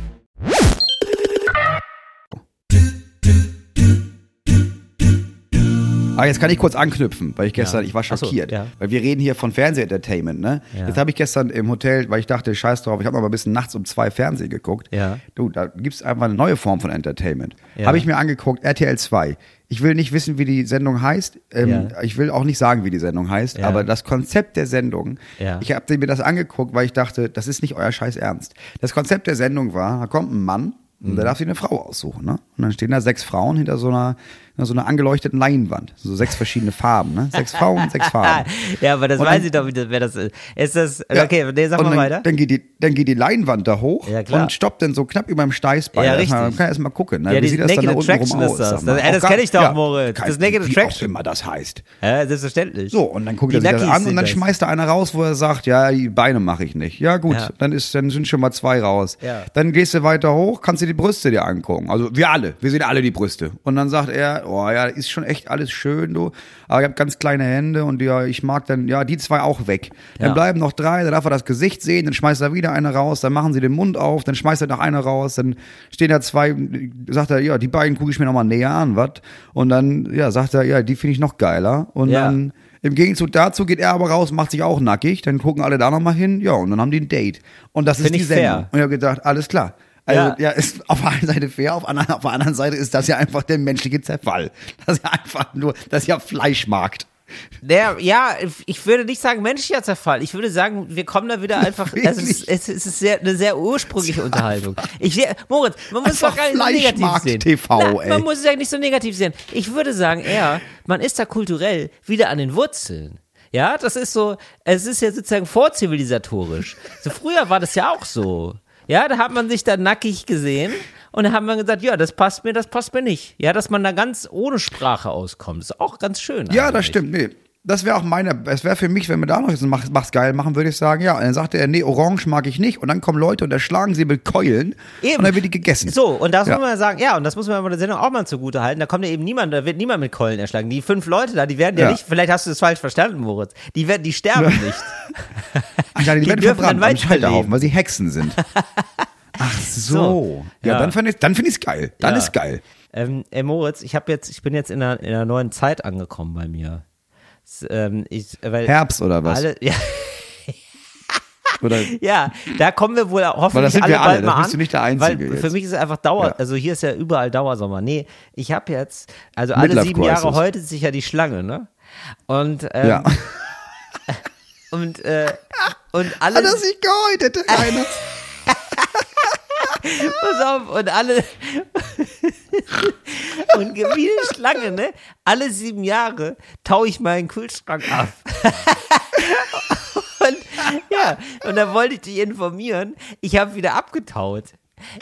Aber jetzt kann ich kurz anknüpfen, weil ich gestern, Ja. ich war Ach so, schockiert. ja. Weil wir reden hier von Fernsehentertainment, ne? Ja. Jetzt habe ich gestern im Hotel, weil ich dachte, scheiß drauf, ich habe noch mal ein bisschen nachts um zwei Fernsehen geguckt. Ja. Du, da gibt's einfach eine neue Form von Entertainment. Ja. Habe ich mir angeguckt, RTL 2. Ich will nicht wissen, wie die Sendung heißt. Ähm. Ich will auch nicht sagen, wie die Sendung heißt. Aber das Konzept der Sendung, Ja. ich habe mir das angeguckt, weil ich dachte, das ist nicht euer Scheiß Ernst. Das Konzept der Sendung war, da kommt ein Mann und Mhm. der darf sich eine Frau aussuchen. Ne? Und dann stehen da sechs Frauen hinter so einer, so einer angeleuchteten Leinwand. So sechs verschiedene Farben. Ne? Sechs Frauen, sechs Farben. ja, aber das Und weiß dann- ich doch, wie wer das ist. Ist das, Ja. okay, nee, sag mal dann, weiter. Dann geht, die, dann geht die Leinwand da hoch Ja, und stoppt dann so knapp über dem Steißbein. Ja, Erstmal- richtig. Man kann erst mal gucken. Ne? Ja, Wie sieht das dann da unten rum aus? ist das. mal. Das- das Auch gar- kenn ich doch, ja, Moritz. Das Naked Wie Attraction. auch immer das heißt. Ja, selbstverständlich. So, und dann guckt Die er sich das an und dann schmeißt da einer raus, wo er sagt, ja, die Beine mache ich nicht. Ja, gut, Ja. dann ist, dann sind schon mal zwei raus. Ja. Dann gehst du weiter hoch, kannst du die Brüste dir angucken. Also wir alle, wir sehen alle die Brüste. Und dann sagt er, oh ja, ist schon echt alles schön, du. Aber ich habe ganz kleine Hände und ja, ich mag dann, ja, die zwei auch weg. Dann Ja. bleiben noch drei, dann darf er das Gesicht sehen, dann schmeißt er wieder eine raus, dann machen sie den Mund auf, dann schmeißt er noch eine raus, dann stehen da zwei, sagt er, ja, die beiden gucke ich mir noch mal näher an, was? Und dann, ja, sagt er, ja, die finde ich noch geiler. Und Ja. dann im Gegenzug dazu geht er aber raus, macht sich auch nackig, dann gucken alle da nochmal hin, ja, und dann haben die ein Date. Und das ist Find die ich Sendung. fair. Und ich habe gedacht, alles klar. Also, Ja. ja, ist auf der einen Seite fair, auf, anderen, auf der anderen Seite ist das ja einfach der menschliche Zerfall. Das ist ja einfach nur, das ist ja Fleischmarkt. Der, ja, ich würde nicht sagen menschlicher Zerfall. Ich würde sagen, wir kommen da wieder einfach. Es ist, es ist sehr, eine sehr ursprüngliche Unterhaltung. Ich, Moritz, man muss Einfach doch gar nicht so negativ sehen. TV, Na, ey. Man muss es ja nicht so negativ sehen. Ich würde sagen, eher, man ist da kulturell wieder an den Wurzeln. Ja, das ist so, es ist ja sozusagen vorzivilisatorisch. So früher war das ja auch so. Ja, da hat man sich da nackig gesehen und dann hat man gesagt, ja, das passt mir, das passt mir nicht. Ja, dass man da ganz ohne Sprache auskommt, ist auch ganz schön. Ja, das eigentlich. stimmt. Nee. Das wäre auch meine, es wäre für mich, wenn wir da noch jetzt Mach, Mach's geil machen, würde ich sagen, ja. Und dann sagte er, nee, Orange mag ich nicht. Und dann kommen Leute und erschlagen sie mit Keulen. Eben. Und dann wird die gegessen. So, und das Ja. muss man sagen, ja, und das muss man bei der Sendung auch mal zugute halten. Da kommt ja eben niemand, da wird niemand mit Keulen erschlagen. Die fünf Leute da, die werden ja, Ja. nicht, vielleicht hast du das falsch verstanden, Moritz. Die werden, die sterben nicht. Ach ja, die, Die werden verbrannt am. Scheiterhaufen, weil sie Hexen sind. Ach so. So. Ja, Ja. dann finde ich, dann finde ich's geil. Dann ist geil. Ähm, ey, Moritz, ich habe jetzt, ich bin jetzt in einer, in einer neuen Zeit angekommen bei mir. Ähm, ich, Herbst oder was? Alle, ja, Oder ja, da kommen wir wohl hoffentlich alle wir alle, bald mal bist an. du nicht der Einzige Weil für jetzt. mich ist es einfach Dauer, Ja. also hier ist ja überall Dauersommer. Nee, ich habe jetzt, also alle Midlife sieben Jahre Crisis. häutet sich ja die Schlange, ne? Und, ähm, ja. und, äh, und alle, Hat er sich gehäutet, einer. pass auf, und alle, und wie eine Schlange, ne? Alle sieben Jahre taue ich meinen Kühlschrank ab. und, ja, und da wollte ich dich informieren, ich habe wieder abgetaut.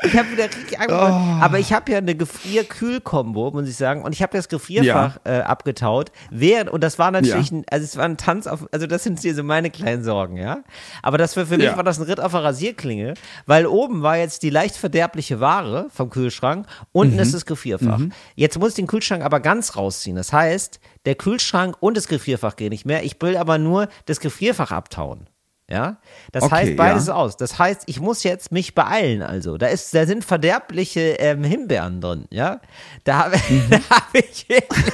Ich habe wieder richtig Angst. Aber ich habe ja eine Gefrier-Kühl-Kombo, muss ich sagen. Und ich habe das Gefrierfach äh, abgetaut. Während, und das war natürlich, Ja. ein, also es war ein Tanz auf, also das sind hier so meine kleinen Sorgen, ja. Aber das für, für mich Ja. war das ein Ritt auf der Rasierklinge, weil oben war jetzt die leicht verderbliche Ware vom Kühlschrank, unten Mhm. ist das Gefrierfach. Jetzt muss ich den Kühlschrank aber ganz rausziehen. Das heißt, der Kühlschrank und das Gefrierfach gehen nicht mehr. Ich will aber nur das Gefrierfach abtauen. Ja, das Okay, heißt beides ja. aus. Das heißt, ich muss jetzt mich beeilen. Also, da ist, da sind verderbliche ähm, Himbeeren drin. Ja, da habe Mhm. hab ich wirklich,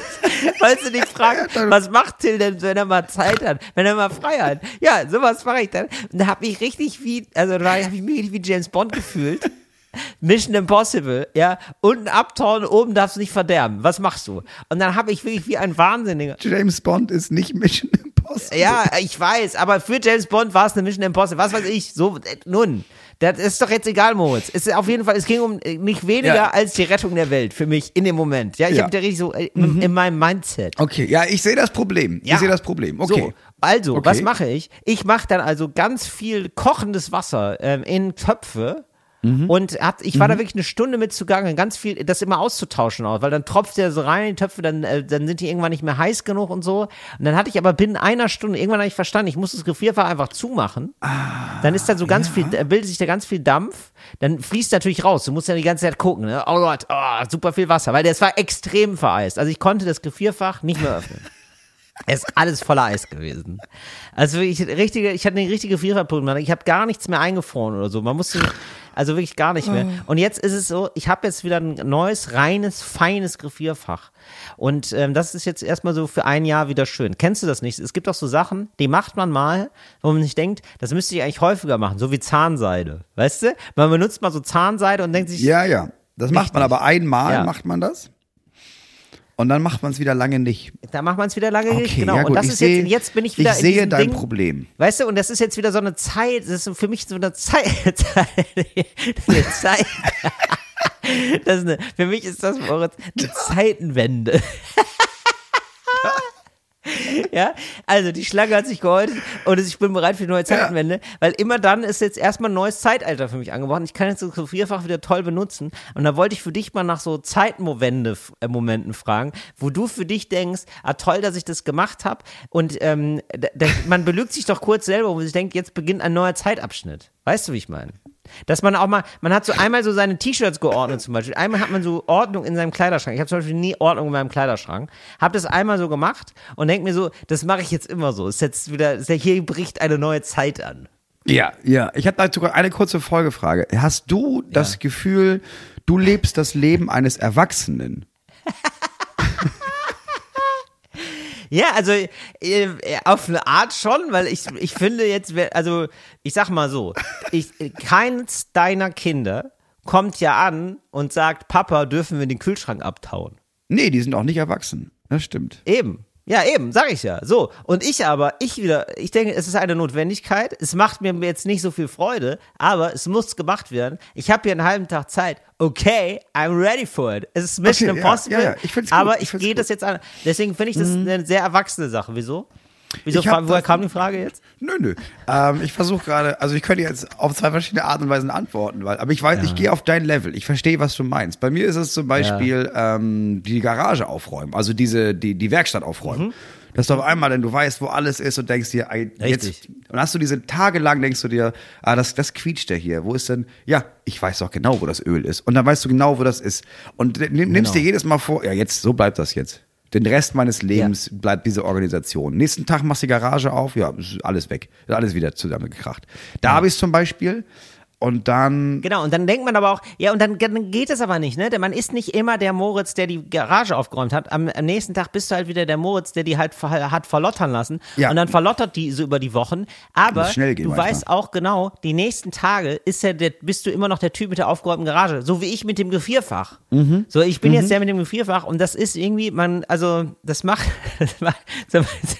weißt du, die Frage, was macht Till denn, wenn er mal Zeit hat, wenn er mal frei hat? Ja, sowas mache ich dann. Und da habe ich richtig wie, also da habe ich mich richtig wie James Bond gefühlt. Mission Impossible, ja, unten abtauen, oben darfst du nicht verderben. Was machst du? Und dann habe ich wirklich wie ein Wahnsinniger. James Bond ist nicht Mission Impossible. Ja, ich weiß, aber für James Bond war es eine Mission Impossible. Was weiß ich? So, äh, nun, das ist doch jetzt egal, Moritz. Es ist auf jeden Fall, es ging um äh, nicht weniger Ja. als die Rettung der Welt für mich in dem Moment. Ja, ich Ja. habe da richtig so äh, in, in meinem Mindset. Okay, ja, ich sehe das Problem. Ja. Ich sehe das Problem. Okay. So, also, Okay. was mache ich? Ich mache dann also ganz viel kochendes Wasser ähm, in Töpfe. Mhm. Und hat, ich war da wirklich eine Stunde mit zugange, ganz viel, das immer auszutauschen auch, weil dann tropft der so rein in die Töpfe, dann, äh, dann sind die irgendwann nicht mehr heiß genug und so. Und dann hatte ich aber binnen einer Stunde, irgendwann habe ich verstanden, ich muss das Gefrierfach einfach zumachen. dann ist da so ganz viel, äh, bildet sich da ganz viel Dampf, dann fließt natürlich raus. Du musst ja die ganze Zeit gucken, ne? Oh Gott, oh, super viel Wasser, weil das war extrem vereist. Also ich konnte das Gefrierfach nicht mehr öffnen. Es ist alles voller Eis gewesen. Also ich richtige, ich hatte eine richtige Viererproblematik. Ich habe gar nichts mehr eingefroren oder so. Man musste, also wirklich gar nicht mehr. Und jetzt ist es so, ich habe jetzt wieder ein neues, reines, feines Gefrierfach. Und ähm, das ist jetzt erstmal so für ein Jahr wieder schön. Kennst du das nicht? Es gibt auch so Sachen, die macht man mal, wo man sich denkt, das müsste ich eigentlich häufiger machen, so wie Zahnseide. Weißt du? Man benutzt mal so Zahnseide und denkt sich, Ja, ja. Das macht man aber einmal, Ja. macht man das. Und dann macht man es wieder lange nicht. da macht man es wieder lange nicht. Okay, Genau. ja gut. und das ist sehe, jetzt, jetzt bin ich wieder ich sehe dein Ding, Problem. Weißt du, und das ist jetzt wieder so eine Zeit, das ist für mich so eine Zeit, eine Zeit. Das ist eine, für mich ist das, eine Zeitenwende. Ja, also die Schlange hat sich gehäutet und ich bin bereit für die neue Zeitenwende, weil immer dann ist jetzt erstmal ein neues Zeitalter für mich angebrochen. Ich kann jetzt das Gefrierfach wieder toll benutzen und da wollte ich für dich mal nach so Zeitenmomenten fragen, wo du für dich denkst, ah toll, dass ich das gemacht habe und ähm, man belügt sich doch kurz selber, wo man sich denkt, jetzt beginnt ein neuer Zeitabschnitt. Weißt du, wie ich meine? Dass man auch mal, man hat so einmal so seine T-Shirts geordnet zum Beispiel. Einmal hat man so Ordnung in seinem Kleiderschrank. Ich habe zum Beispiel nie Ordnung in meinem Kleiderschrank. Habe das einmal so gemacht und denke mir so, das mache ich jetzt immer so. Ist jetzt wieder, ist ja hier bricht eine neue Zeit an. Ja, ja. Ich habe da sogar eine kurze Folgefrage. Hast du das Gefühl, du lebst das Leben eines Erwachsenen? Ja, also äh, auf eine Art schon, weil ich, ich finde jetzt, also ich sag mal so, ich, keins deiner Kinder kommt ja an und sagt, Papa, dürfen wir den Kühlschrank abtauen. Nee, die sind auch nicht erwachsen. Das stimmt. Eben. Ja, eben, sag ich ja. So. Und ich aber, ich wieder, ich denke, es ist eine Notwendigkeit. Es macht mir jetzt nicht so viel Freude, aber es muss gemacht werden. Ich habe hier einen halben Tag Zeit. Okay, I'm ready for it. Es ist Mission Okay, ja, Impossible. ja, ja, ich find's gut, aber ich ich, gehe. Mhm. das jetzt an. Deswegen finde ich das eine sehr erwachsene Sache. Wieso? Wieso Ich hab woher kam die Frage jetzt? Nö, nö. Ähm, ich versuche gerade, also ich könnte jetzt auf zwei verschiedene Arten und Weisen antworten, weil, aber ich weiß, ich gehe auf dein Level. Ich verstehe, was du meinst. Bei mir ist es zum Beispiel ähm, die Garage aufräumen, also diese die die Werkstatt aufräumen. Mhm. Dass du auf einmal, denn du weißt, wo alles ist und denkst dir, ey, jetzt, Richtig. und hast du diese Tage lang denkst du dir, ah, das, das quietscht ja hier. Wo ist denn? Ja, ich weiß doch genau, wo das Öl ist. Und dann weißt du genau, wo das ist. Und nimm, Genau. nimmst dir jedes Mal vor, ja, jetzt, so bleibt das jetzt. Den Rest meines Lebens bleibt diese Organisation. Nächsten Tag machst du die Garage auf, ja, ist alles weg. Ist alles wieder zusammengekracht. Da habe ich es zum Beispiel. Und dann, Genau, und dann denkt man aber auch, ja, und dann, dann geht es aber nicht, ne? Denn man ist nicht immer der Moritz, der die Garage aufgeräumt hat. Am, am nächsten Tag bist du halt wieder der Moritz, der die halt ver, hat verlottern lassen. Ja. Und dann verlottert die so über die Wochen. Aber du manchmal. weißt auch genau, die nächsten Tage ist ja der, bist du immer noch der Typ mit der aufgeräumten Garage. So wie ich mit dem Gefrierfach. Mhm. So, ich bin jetzt der mit dem Gefrierfach und das ist irgendwie, man, also, das macht, das, macht,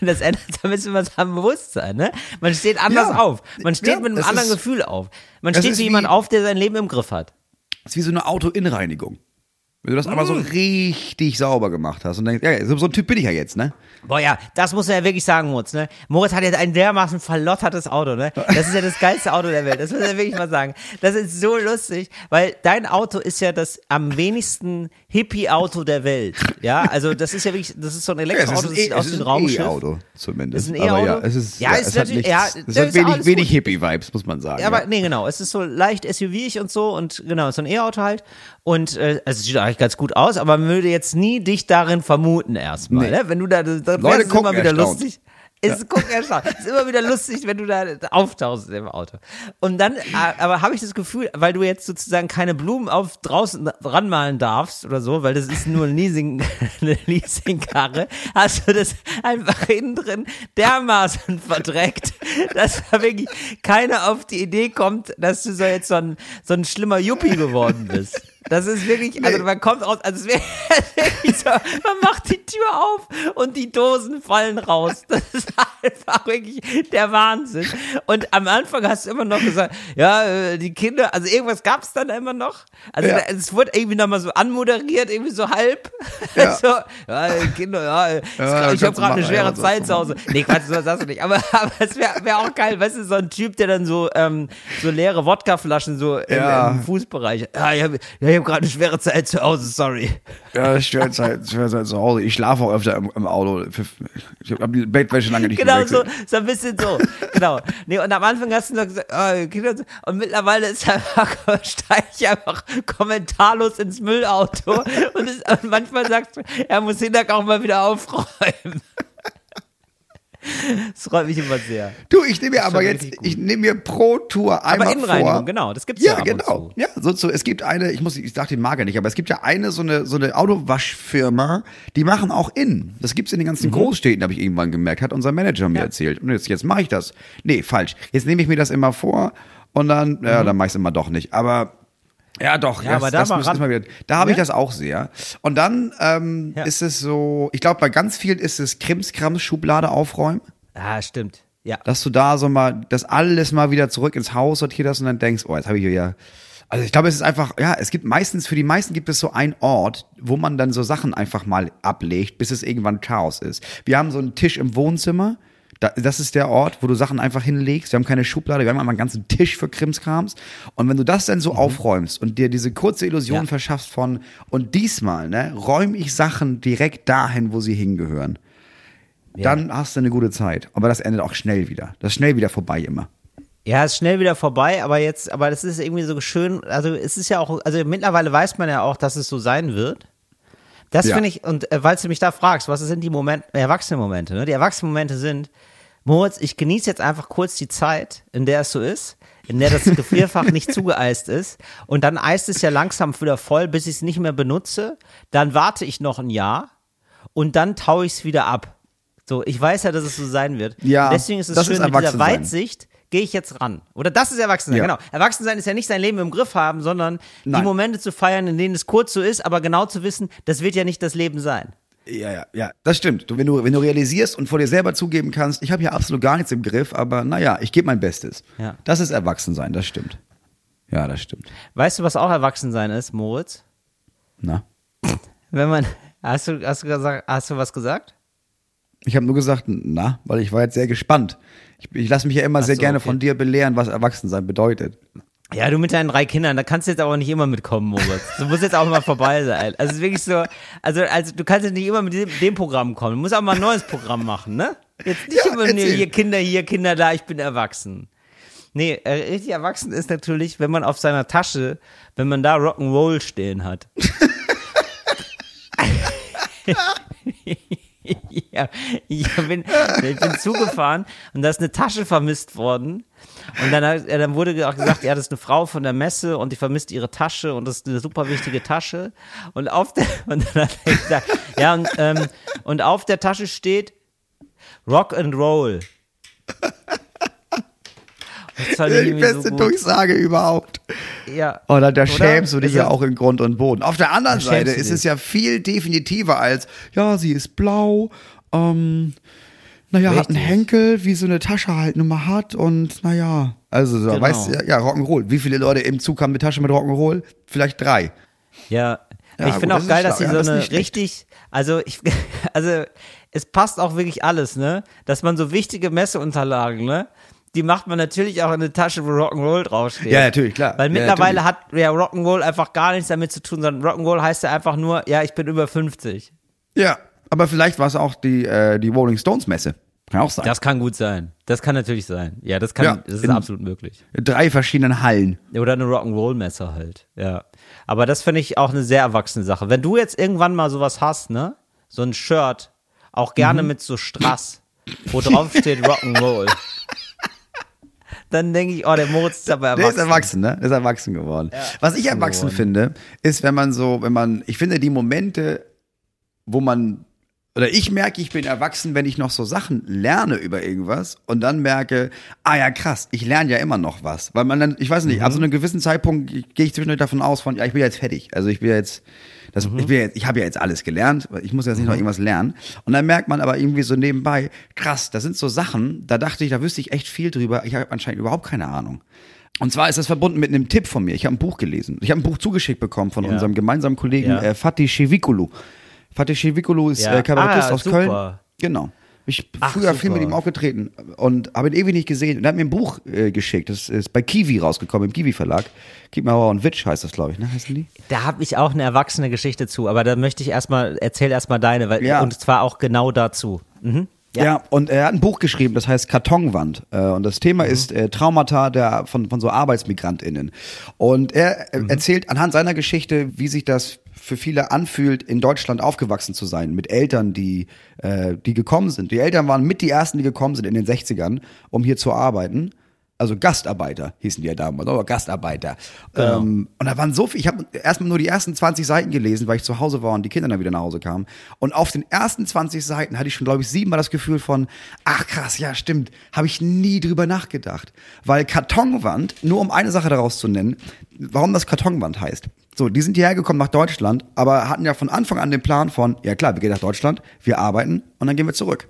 das ändert so ein bisschen was am Bewusstsein, ne? Man steht anders Ja. auf. Man steht Ja, mit einem anderen Gefühl auf. Man das steht wie jemand wie- auf, der sein Leben im Griff hat. ist wie so eine Autoinnenreinigung. Wenn du das einmal so Mhm. richtig sauber gemacht hast und denkst, ja, so ein Typ bin ich ja jetzt, ne? Boah, ja, das muss er ja wirklich sagen, Moritz, ne? Moritz hat jetzt ein dermaßen verlottertes Auto, ne? Das ist ja das geilste Auto der Welt. Das muss er wirklich mal sagen. Das ist so lustig, weil dein Auto ist ja das am wenigsten Hippie-Auto der Welt. Ja, also das ist ja wirklich, das ist so ein Ja, Elektroauto, ist das sieht E- aus es wie ist ein ein Raumschiff. E-Auto zumindest. Ist ein Aber E-Auto? ja, es ist, Ja, ja, ist es hat, natürlich- nichts, ja, es hat ist wenig, wenig. Hippie-Vibes, muss man sagen. Ja, aber ja. nee, genau. Es ist so leicht SUV-ig und so und genau, so ein E-Auto halt. Und äh, also es sieht eigentlich ganz gut aus, aber man würde jetzt nie dich darin vermuten erstmal. Nee. Ne? Wenn du da, da Leute wär's immer gucken wieder erstaunt. lustig. Es erstaunt. Es ist immer wieder lustig, wenn du da auftauchst im Auto. Und dann, äh, aber habe ich das Gefühl, weil du jetzt sozusagen keine Blumen auf draußen ranmalen darfst oder so, weil das ist nur ein Leasing, eine Leasingkarre, hast du das einfach innen drin dermaßen verdreckt, dass da wirklich keiner auf die Idee kommt, dass du so jetzt so ein, so ein schlimmer Yuppie geworden bist. Das ist wirklich, also man kommt raus, also so, man macht die Tür auf und die Dosen fallen raus. Das ist einfach wirklich der Wahnsinn. Und am Anfang hast du immer noch gesagt, ja, äh, die Kinder, also irgendwas gab es dann immer noch. Also Ja. es wurde irgendwie nochmal so anmoderiert, irgendwie so halb. Ja. so, ja, Kinder, ja, Ja, ich habe gerade eine schwere ja, Zeit zu Hause. Nee, Quatsch, so sagst du nicht. Aber, aber es wäre wär auch geil, weißt du, so ein Typ, der dann so, ähm, so leere Wodkaflaschen so im, Ja. im Fußbereich. Ja, ich habe hab gerade eine schwere Zeit zu Hause, sorry. Ja, stört halt, stört halt zu Hause. Ich schlafe auch öfter im, im Auto. Ich habe die Bettwäsche lange nicht Genau so, so ein bisschen so. Genau. Nee, und am Anfang hast du noch gesagt, oh, und mittlerweile ist einfach, steige ich einfach kommentarlos ins Müllauto und, es, und manchmal sagst du, er muss Hinterk auch mal wieder aufräumen. Das freut mich immer sehr. Du, ich nehme mir aber jetzt, ich nehme mir pro Tour einmal Innenreinigung, vor. genau, das gibt's ja ja genau. Ja, so, so, es gibt eine, ich muss, ich sag den Marke nicht, aber es gibt ja eine, so eine, so eine Autowaschfirma, die machen auch innen. Das gibt's in den ganzen Großstädten, habe ich irgendwann gemerkt, hat unser Manager mir erzählt. Und jetzt, jetzt mache ich das. Nee, falsch. Jetzt nehme ich mir das immer vor und dann, ja, dann mache ich es immer doch nicht. Aber ja, doch, Ja, das, aber da das wir mal wieder. Da habe ich Ja? das auch sehr. Und dann ähm, Ja. ist es so, ich glaube, bei ganz vielen ist es Krimskrams Schublade aufräumen Ah, stimmt. Ja. dass du da so mal das alles mal wieder zurück ins Haus sortiert hast und dann denkst, oh, jetzt habe ich hier ja. Also ich glaube, es ist einfach, ja, es gibt meistens, für die meisten gibt es so einen Ort, wo man dann so Sachen einfach mal ablegt, bis es irgendwann Chaos ist. Wir haben so einen Tisch im Wohnzimmer, das ist der Ort, wo du Sachen einfach hinlegst. Wir haben keine Schublade, wir haben einmal einen ganzen Tisch für Krimskrams. Und wenn du das dann so aufräumst und dir diese kurze Illusion Mhm. Ja. verschaffst von, und diesmal, ne, räume ich Sachen direkt dahin, wo sie hingehören dann hast du eine gute Zeit. Aber das endet auch schnell wieder. Das ist schnell wieder vorbei immer. Ja, ist schnell wieder vorbei, aber jetzt, aber das ist irgendwie so schön, also es ist ja auch, also mittlerweile weiß man ja auch, dass es so sein wird. Das Ja. finde ich, und äh, weil du mich da fragst, was sind die Momente, Erwachsene-Momente, ne? Die Erwachsenen-Momente sind, Moritz, ich genieße jetzt einfach kurz die Zeit, in der es so ist, in der das Gefrierfach nicht zugeeist ist und dann eist es ja langsam wieder voll, bis ich es nicht mehr benutze, dann warte ich noch ein Jahr und dann taue ich es wieder ab. So, ich weiß ja, dass es so sein wird. Ja, Und deswegen ist es schön, ist mit dieser. Weitsicht gehe ich jetzt ran. Oder das ist Erwachsensein, Ja. genau. Erwachsensein ist ja nicht sein Leben im Griff haben, sondern die Nein. Momente zu feiern, in denen es kurz so ist, aber genau zu wissen, das wird ja nicht das Leben sein. Ja, ja, ja. Das stimmt. Du, wenn, du, wenn du realisierst und vor dir selber zugeben kannst, ich habe hier absolut gar nichts im Griff, aber naja, ich gebe mein Bestes. Ja. Das ist Erwachsensein, das stimmt. Ja, das stimmt. Weißt du, was auch Erwachsensein ist, Moritz? Na? Wenn man, hast du, hast du gesagt, hast du was gesagt? Ich habe nur gesagt, na, weil ich war jetzt sehr gespannt. Ich, ich lasse mich ja immer Ach sehr so, gerne okay. von dir belehren, was Erwachsensein bedeutet. Ja, du mit deinen drei Kindern, da kannst du jetzt aber nicht immer mitkommen, Moritz. Du musst jetzt auch mal vorbei sein. Also es ist wirklich so, also, also du kannst jetzt nicht immer mit dem, dem Programm kommen. Du musst auch mal ein neues Programm machen, ne? Jetzt nicht Ja, immer nur hier Kinder hier, Kinder da, ich bin erwachsen. Nee, äh, richtig erwachsen ist natürlich, wenn man auf seiner Tasche, wenn man da Rock'n'Roll stehen hat. ja, ich bin, ich bin zugefahren und da ist eine Tasche vermisst worden. Und dann, dann wurde auch gesagt, ja, das ist eine Frau von der Messe und die vermisst ihre Tasche und das ist eine super wichtige Tasche. Und auf der, und dann hat er gesagt, ja, und, ähm, und auf der Tasche steht Rock and Roll. Das fand ich Die so beste gut. Durchsage überhaupt. Ja. Oh, da, da Oder? schämst du dich ja auch in Grund und Boden. Auf der anderen Seite ist es ja viel definitiver als, ja, sie ist blau, ähm, naja, hat einen Richtig. Henkel, wie so eine Tasche halt nun mal hat und naja. Also, so, Genau. weißt du, ja, ja, Rock'n'Roll. Wie viele Leute im Zug haben eine Tasche mit Rock'n'Roll? Vielleicht drei. Ja, ich gut, finde auch ist geil, dass sie Ja, so das ist eine richtig, also ich, also es passt auch wirklich alles, ne? Dass man so wichtige Messeunterlagen, ne? Die macht man natürlich auch in eine Tasche, wo Rock'n'Roll draufsteht. Ja, natürlich, klar. Weil Ja, mittlerweile natürlich. hat ja Rock'n'Roll einfach gar nichts damit zu tun, sondern Rock'n'Roll heißt ja einfach nur, ja, ich bin über 50. Ja, aber vielleicht war es auch die, äh, die Rolling Stones Messe. Kann auch sein. Das kann gut sein. Das kann natürlich sein. Ja, das kann, Ja, das ist in- absolut möglich. Drei verschiedenen Hallen. Oder eine Rock'n'Roll-Messe halt, ja. Aber das finde ich auch eine sehr erwachsene Sache. Wenn du jetzt irgendwann mal sowas hast, ne? So ein Shirt, auch gerne Mhm. mit so Strass, wo drauf steht Rock'n'Roll. Dann denke ich, oh, der Moritz ist aber Der erwachsen. ist erwachsen, ne? Der ist erwachsen geworden. Was ich erwachsen finde, ist, wenn man so, wenn man, ich finde die Momente, wo man, oder ich merke, ich bin erwachsen, wenn ich noch so Sachen lerne über irgendwas und dann merke, ah ja, krass, ich lerne ja immer noch was. Weil man dann, ich weiß nicht, ab so einem gewissen Zeitpunkt gehe ich zwischendurch davon aus von, ja, ich bin jetzt fertig. Also ich bin jetzt, das, ich, bin jetzt, ich habe ja jetzt alles gelernt, ich muss jetzt nicht noch irgendwas lernen. Und dann merkt man aber irgendwie so nebenbei, krass, das sind so Sachen, da dachte ich, da wüsste ich echt viel drüber. Ich habe anscheinend überhaupt keine Ahnung. Und zwar ist das verbunden mit einem Tipp von mir. Ich habe ein Buch gelesen. Ich habe ein Buch zugeschickt bekommen von Ja. unserem gemeinsamen Kollegen Ja. äh, Fatih Shevikulu. Fatih Shevikulu ist Ja. äh, Kabarettist Ah, aus super. Köln. Genau. Ich Ach, früher viel super. mit ihm aufgetreten und habe ihn ewig nicht gesehen. Und er hat mir ein Buch äh, geschickt. Das ist bei Kiwi rausgekommen, im Kiwi Verlag. Hour on Witch heißt das, glaube ich, ne? Heißen die? Da habe ich auch eine erwachsene Geschichte zu, aber da möchte ich erstmal, erzähl erstmal deine, weil, Ja. und zwar auch genau dazu. Mhm. Ja. und er hat ein Buch geschrieben, das heißt Kartonwand. Äh, Und das Thema ist äh, Traumata der, von, von so ArbeitsmigrantInnen. Und er äh, erzählt anhand seiner Geschichte, wie sich das für viele anfühlt, in Deutschland aufgewachsen zu sein, mit Eltern, die, äh, die gekommen sind. Die Eltern waren mit die ersten, die gekommen sind in den 60ern, um hier zu arbeiten. Also Gastarbeiter hießen die ja damals, aber Gastarbeiter. Ähm, und da waren so viel, ich habe erstmal nur die ersten 20 Seiten gelesen, weil ich zu Hause war und die Kinder dann wieder nach Hause kamen. Und auf den ersten 20 Seiten hatte ich schon, glaube ich, siebenmal das Gefühl von, ach krass, ja stimmt, habe ich nie drüber nachgedacht. Weil Kartonwand, nur um eine Sache daraus zu nennen, warum das Kartonwand heißt. So, die sind hierher gekommen nach Deutschland, aber hatten ja von Anfang an den Plan von, ja klar, wir gehen nach Deutschland, wir arbeiten und dann gehen wir zurück.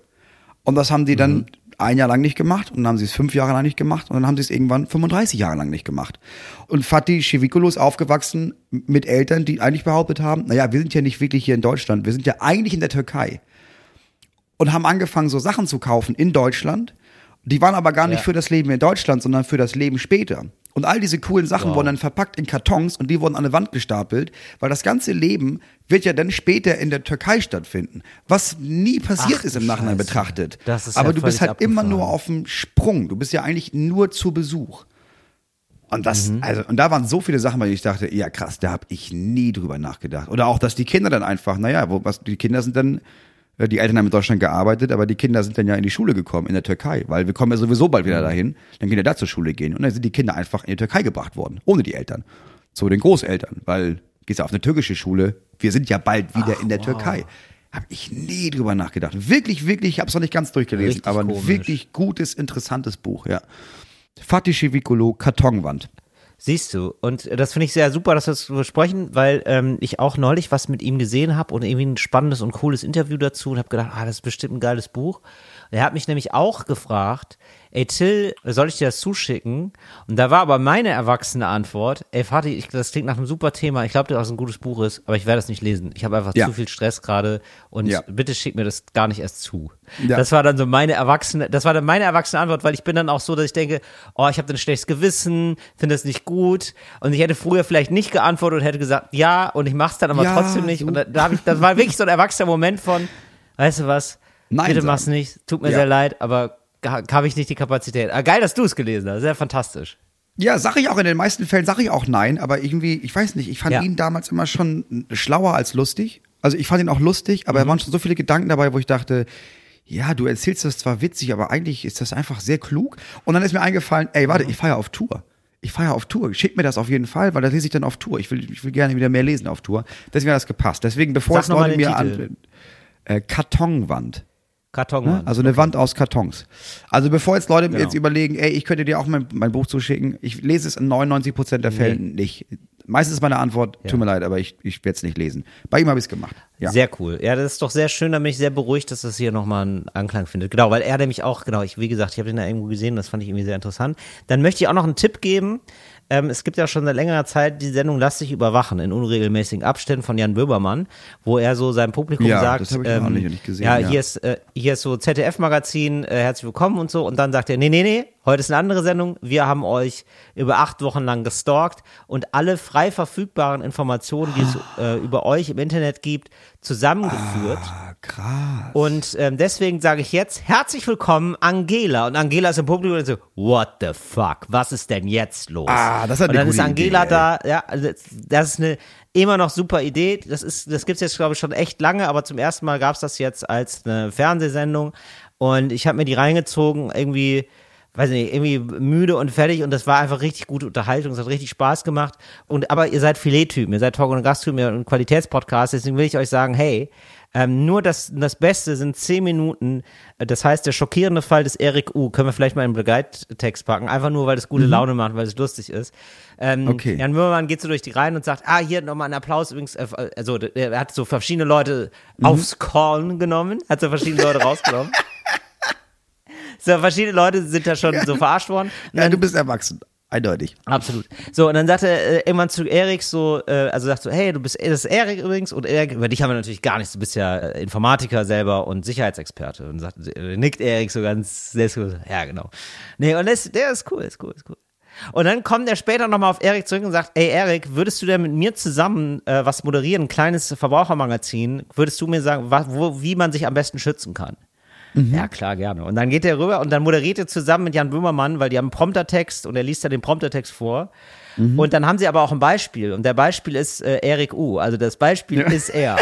Und das haben die dann ein Jahr lang nicht gemacht und dann haben sie es fünf Jahre lang nicht gemacht und dann haben sie es irgendwann 35 Jahre lang nicht gemacht. Und Fatih Shevikulo ist aufgewachsen mit Eltern, die eigentlich behauptet haben, naja, wir sind ja nicht wirklich hier in Deutschland, wir sind ja eigentlich in der Türkei. Und haben angefangen, so Sachen zu kaufen in Deutschland. Die waren aber gar nicht Ja. für das Leben in Deutschland, sondern für das Leben später. Und all diese coolen Sachen Wow. wurden dann verpackt in Kartons und die wurden an eine Wand gestapelt, weil das ganze Leben wird ja dann später in der Türkei stattfinden. Was nie passiert Ach, ist im Nachhinein Scheiße. betrachtet. Das ist Aber ja du bist halt immer abgefahren. nur auf dem Sprung. Du bist ja eigentlich nur zu Besuch. Und das, Mhm. also, und da waren so viele Sachen, weil ich dachte, ja krass, da habe ich nie drüber nachgedacht. Oder auch, dass die Kinder dann einfach, naja, wo, was, die Kinder sind dann, die Eltern haben in Deutschland gearbeitet, aber die Kinder sind dann ja in die Schule gekommen, in der Türkei, weil wir kommen ja sowieso bald Mhm. wieder dahin, dann können wir da zur Schule gehen. Und dann sind die Kinder einfach in die Türkei gebracht worden, ohne die Eltern. Zu den Großeltern, weil gehst ja auf eine türkische Schule, wir sind ja bald wieder in der Türkei. Habe ich nie drüber nachgedacht. Wirklich, wirklich, ich habe es noch nicht ganz durchgelesen, Richtig aber ein komisch. wirklich gutes, interessantes Buch, ja. Fatih Shevikulo, Kartonwand. Siehst du, und das finde ich sehr super, dass wir das besprechen, weil ähm, ich auch neulich was mit ihm gesehen habe und irgendwie ein spannendes und cooles Interview dazu und habe gedacht, ah, das ist bestimmt ein geiles Buch. Und er hat mich nämlich auch gefragt, ey Till, soll ich dir das zuschicken? Und da war aber meine erwachsene Antwort, ey Fatih, ich, das klingt nach einem super Thema, ich glaube, dass es ein gutes Buch ist, aber ich werde es nicht lesen. Ich habe einfach Ja. zu viel Stress gerade und Ja. bitte schick mir das gar nicht erst zu. Ja. Das war dann so meine erwachsene, das war dann meine erwachsene Antwort, weil ich bin dann auch so, dass ich denke, oh, ich habe dann ein schlechtes Gewissen, finde das nicht gut und ich hätte früher vielleicht nicht geantwortet und hätte gesagt, ja und ich mach's dann aber trotzdem nicht und da, da habe ich, das war wirklich so ein erwachsener Moment von, weißt du was, Nein bitte sagen. mach's nicht, tut mir Ja. sehr leid, aber habe ich nicht die Kapazität. Ah, geil, dass du es gelesen hast, sehr fantastisch. Ja, sag ich auch in den meisten Fällen, sage ich auch nein, aber irgendwie, ich weiß nicht, ich fand Ja. ihn damals immer schon schlauer als lustig. Also ich fand ihn auch lustig, aber Mhm. da waren schon so viele Gedanken dabei, wo ich dachte, ja, du erzählst das zwar witzig, aber eigentlich ist das einfach sehr klug. Und dann ist mir eingefallen, ey, warte, Mhm. ich fahre ja auf Tour. Ich fahre ja auf Tour. Schick mir das auf jeden Fall, weil das lese ich dann auf Tour. Ich will, ich will gerne wieder mehr lesen auf Tour. Deswegen hat das gepasst. Deswegen, bevor Sag es Leute mir Titel. an, äh, Kartonwand. Karton. Ne? Also eine Wand aus Kartons. Also bevor jetzt Leute Genau. jetzt überlegen, ey, ich könnte dir auch mein, mein Buch zuschicken, ich lese es in 99 Prozent der Fällen nicht. Meistens ist meine Antwort, tut mir leid, aber ich, ich werde es nicht lesen. Bei ihm habe ich es gemacht. Ja. Sehr cool. Ja, das ist doch sehr schön, da bin ich sehr beruhigt, dass das hier nochmal einen Anklang findet. Genau, weil er nämlich auch, genau, ich, wie gesagt, ich habe den da irgendwo gesehen, das fand ich irgendwie sehr interessant. Dann möchte ich auch noch einen Tipp geben. Ähm, es gibt ja schon seit längerer Zeit die Sendung Lass dich überwachen in unregelmäßigen Abständen von Jan Böhmermann, wo er so seinem Publikum Ja, sagt, das ich noch ähm, nicht- nicht gesehen, ja, ja. hier ist äh, hier ist so ZDF-Magazin, äh, herzlich willkommen und so und dann sagt er, nee, nee, nee, heute ist eine andere Sendung, wir haben euch über acht Wochen lang gestalkt und alle frei verfügbaren Informationen, die es äh, über euch im Internet gibt, zusammengeführt. Ah, krass. Und ähm, deswegen sage ich jetzt herzlich willkommen Angela. Und Angela ist im Publikum und so, what the fuck, was ist denn jetzt los? Ah, das ist Und dann ist Angela Idee, da, ja, also das ist eine immer noch super Idee. Das ist, das gibt's jetzt glaube ich schon echt lange, aber zum ersten Mal gab's das jetzt als eine Fernsehsendung. Und ich habe mir die reingezogen, irgendwie weiß nicht, irgendwie müde und fertig und das war einfach richtig gute Unterhaltung, es hat richtig Spaß gemacht und aber ihr seid Filettypen, ihr seid Talk- und Gasttypen, ihr seid ein Qualitätspodcast, deswegen will ich euch sagen, hey, ähm, nur das, das Beste sind zehn Minuten, äh, das heißt, der schockierende Fall des Erik U, können wir vielleicht mal im Begleittext packen, einfach nur, weil es gute Laune macht, weil es lustig ist. Ähm, Okay. Jan Böhmermann geht so durch die Reihen und sagt, ah, hier nochmal einen Applaus übrigens, äh, also er hat so verschiedene Leute aufs Korn genommen, hat so verschiedene Leute rausgenommen. So, verschiedene Leute sind da schon so verarscht worden. Und Ja, dann- du bist erwachsen. Eindeutig. Absolut. So, und dann sagt er äh, irgendwann zu Erik so, äh, also sagt so, hey, du bist, das ist Erik übrigens, und Erik, über dich haben wir natürlich gar nichts, du bist ja äh, Informatiker selber und Sicherheitsexperte. Und sagt, äh, nickt Erik so ganz selbstbewusst, ja, genau. Nee, und das, der ist cool, ist cool, ist cool. Und dann kommt er später nochmal auf Erik zurück und sagt, ey Erik, würdest du denn mit mir zusammen äh, was moderieren, ein kleines Verbrauchermagazin, würdest du mir sagen, wa, wo, wie man sich am besten schützen kann? Ja, klar, gerne. Und dann geht er rüber und dann moderiert er zusammen mit Jan Böhmermann, weil die haben einen Promptertext und er liest dann den Promptertext vor. Und dann haben sie aber auch ein Beispiel und der Beispiel ist äh, Erik U. Also das Beispiel ist er.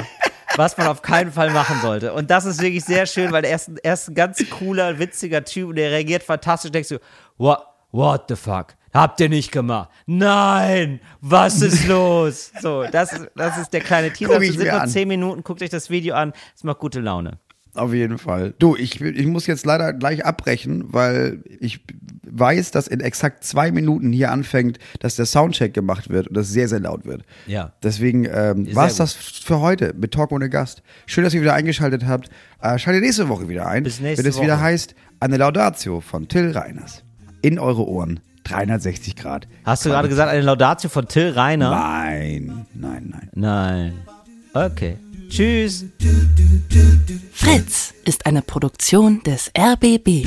Was man auf keinen Fall machen sollte. Und das ist wirklich sehr schön, weil er ist, ein- er ist ein ganz cooler, witziger Typ und der reagiert fantastisch. Denkst du, what, what the fuck? Habt ihr nicht gemacht? Nein! Was ist los? So, das, das ist der kleine Teaser. Es sind nur zehn Minuten. Guckt euch das Video an. Es macht gute Laune. Auf jeden Fall. Du, ich, ich muss jetzt leider gleich abbrechen, weil ich weiß, dass in exakt zwei Minuten hier anfängt, dass der Soundcheck gemacht wird und das sehr, sehr laut wird. Ja. Deswegen ähm, war es das für heute mit Talk ohne Gast. Schön, dass ihr wieder eingeschaltet habt. Äh, schaltet nächste Woche wieder ein, Bis nächste wenn es wieder heißt, eine Laudatio von Till Reiners. In eure Ohren. 360 Grad. Hast du gerade gesagt, eine Laudatio von Till Reiner? Nein, nein, nein. Nein. Okay. Tschüss. Fritz ist eine Produktion des RBB.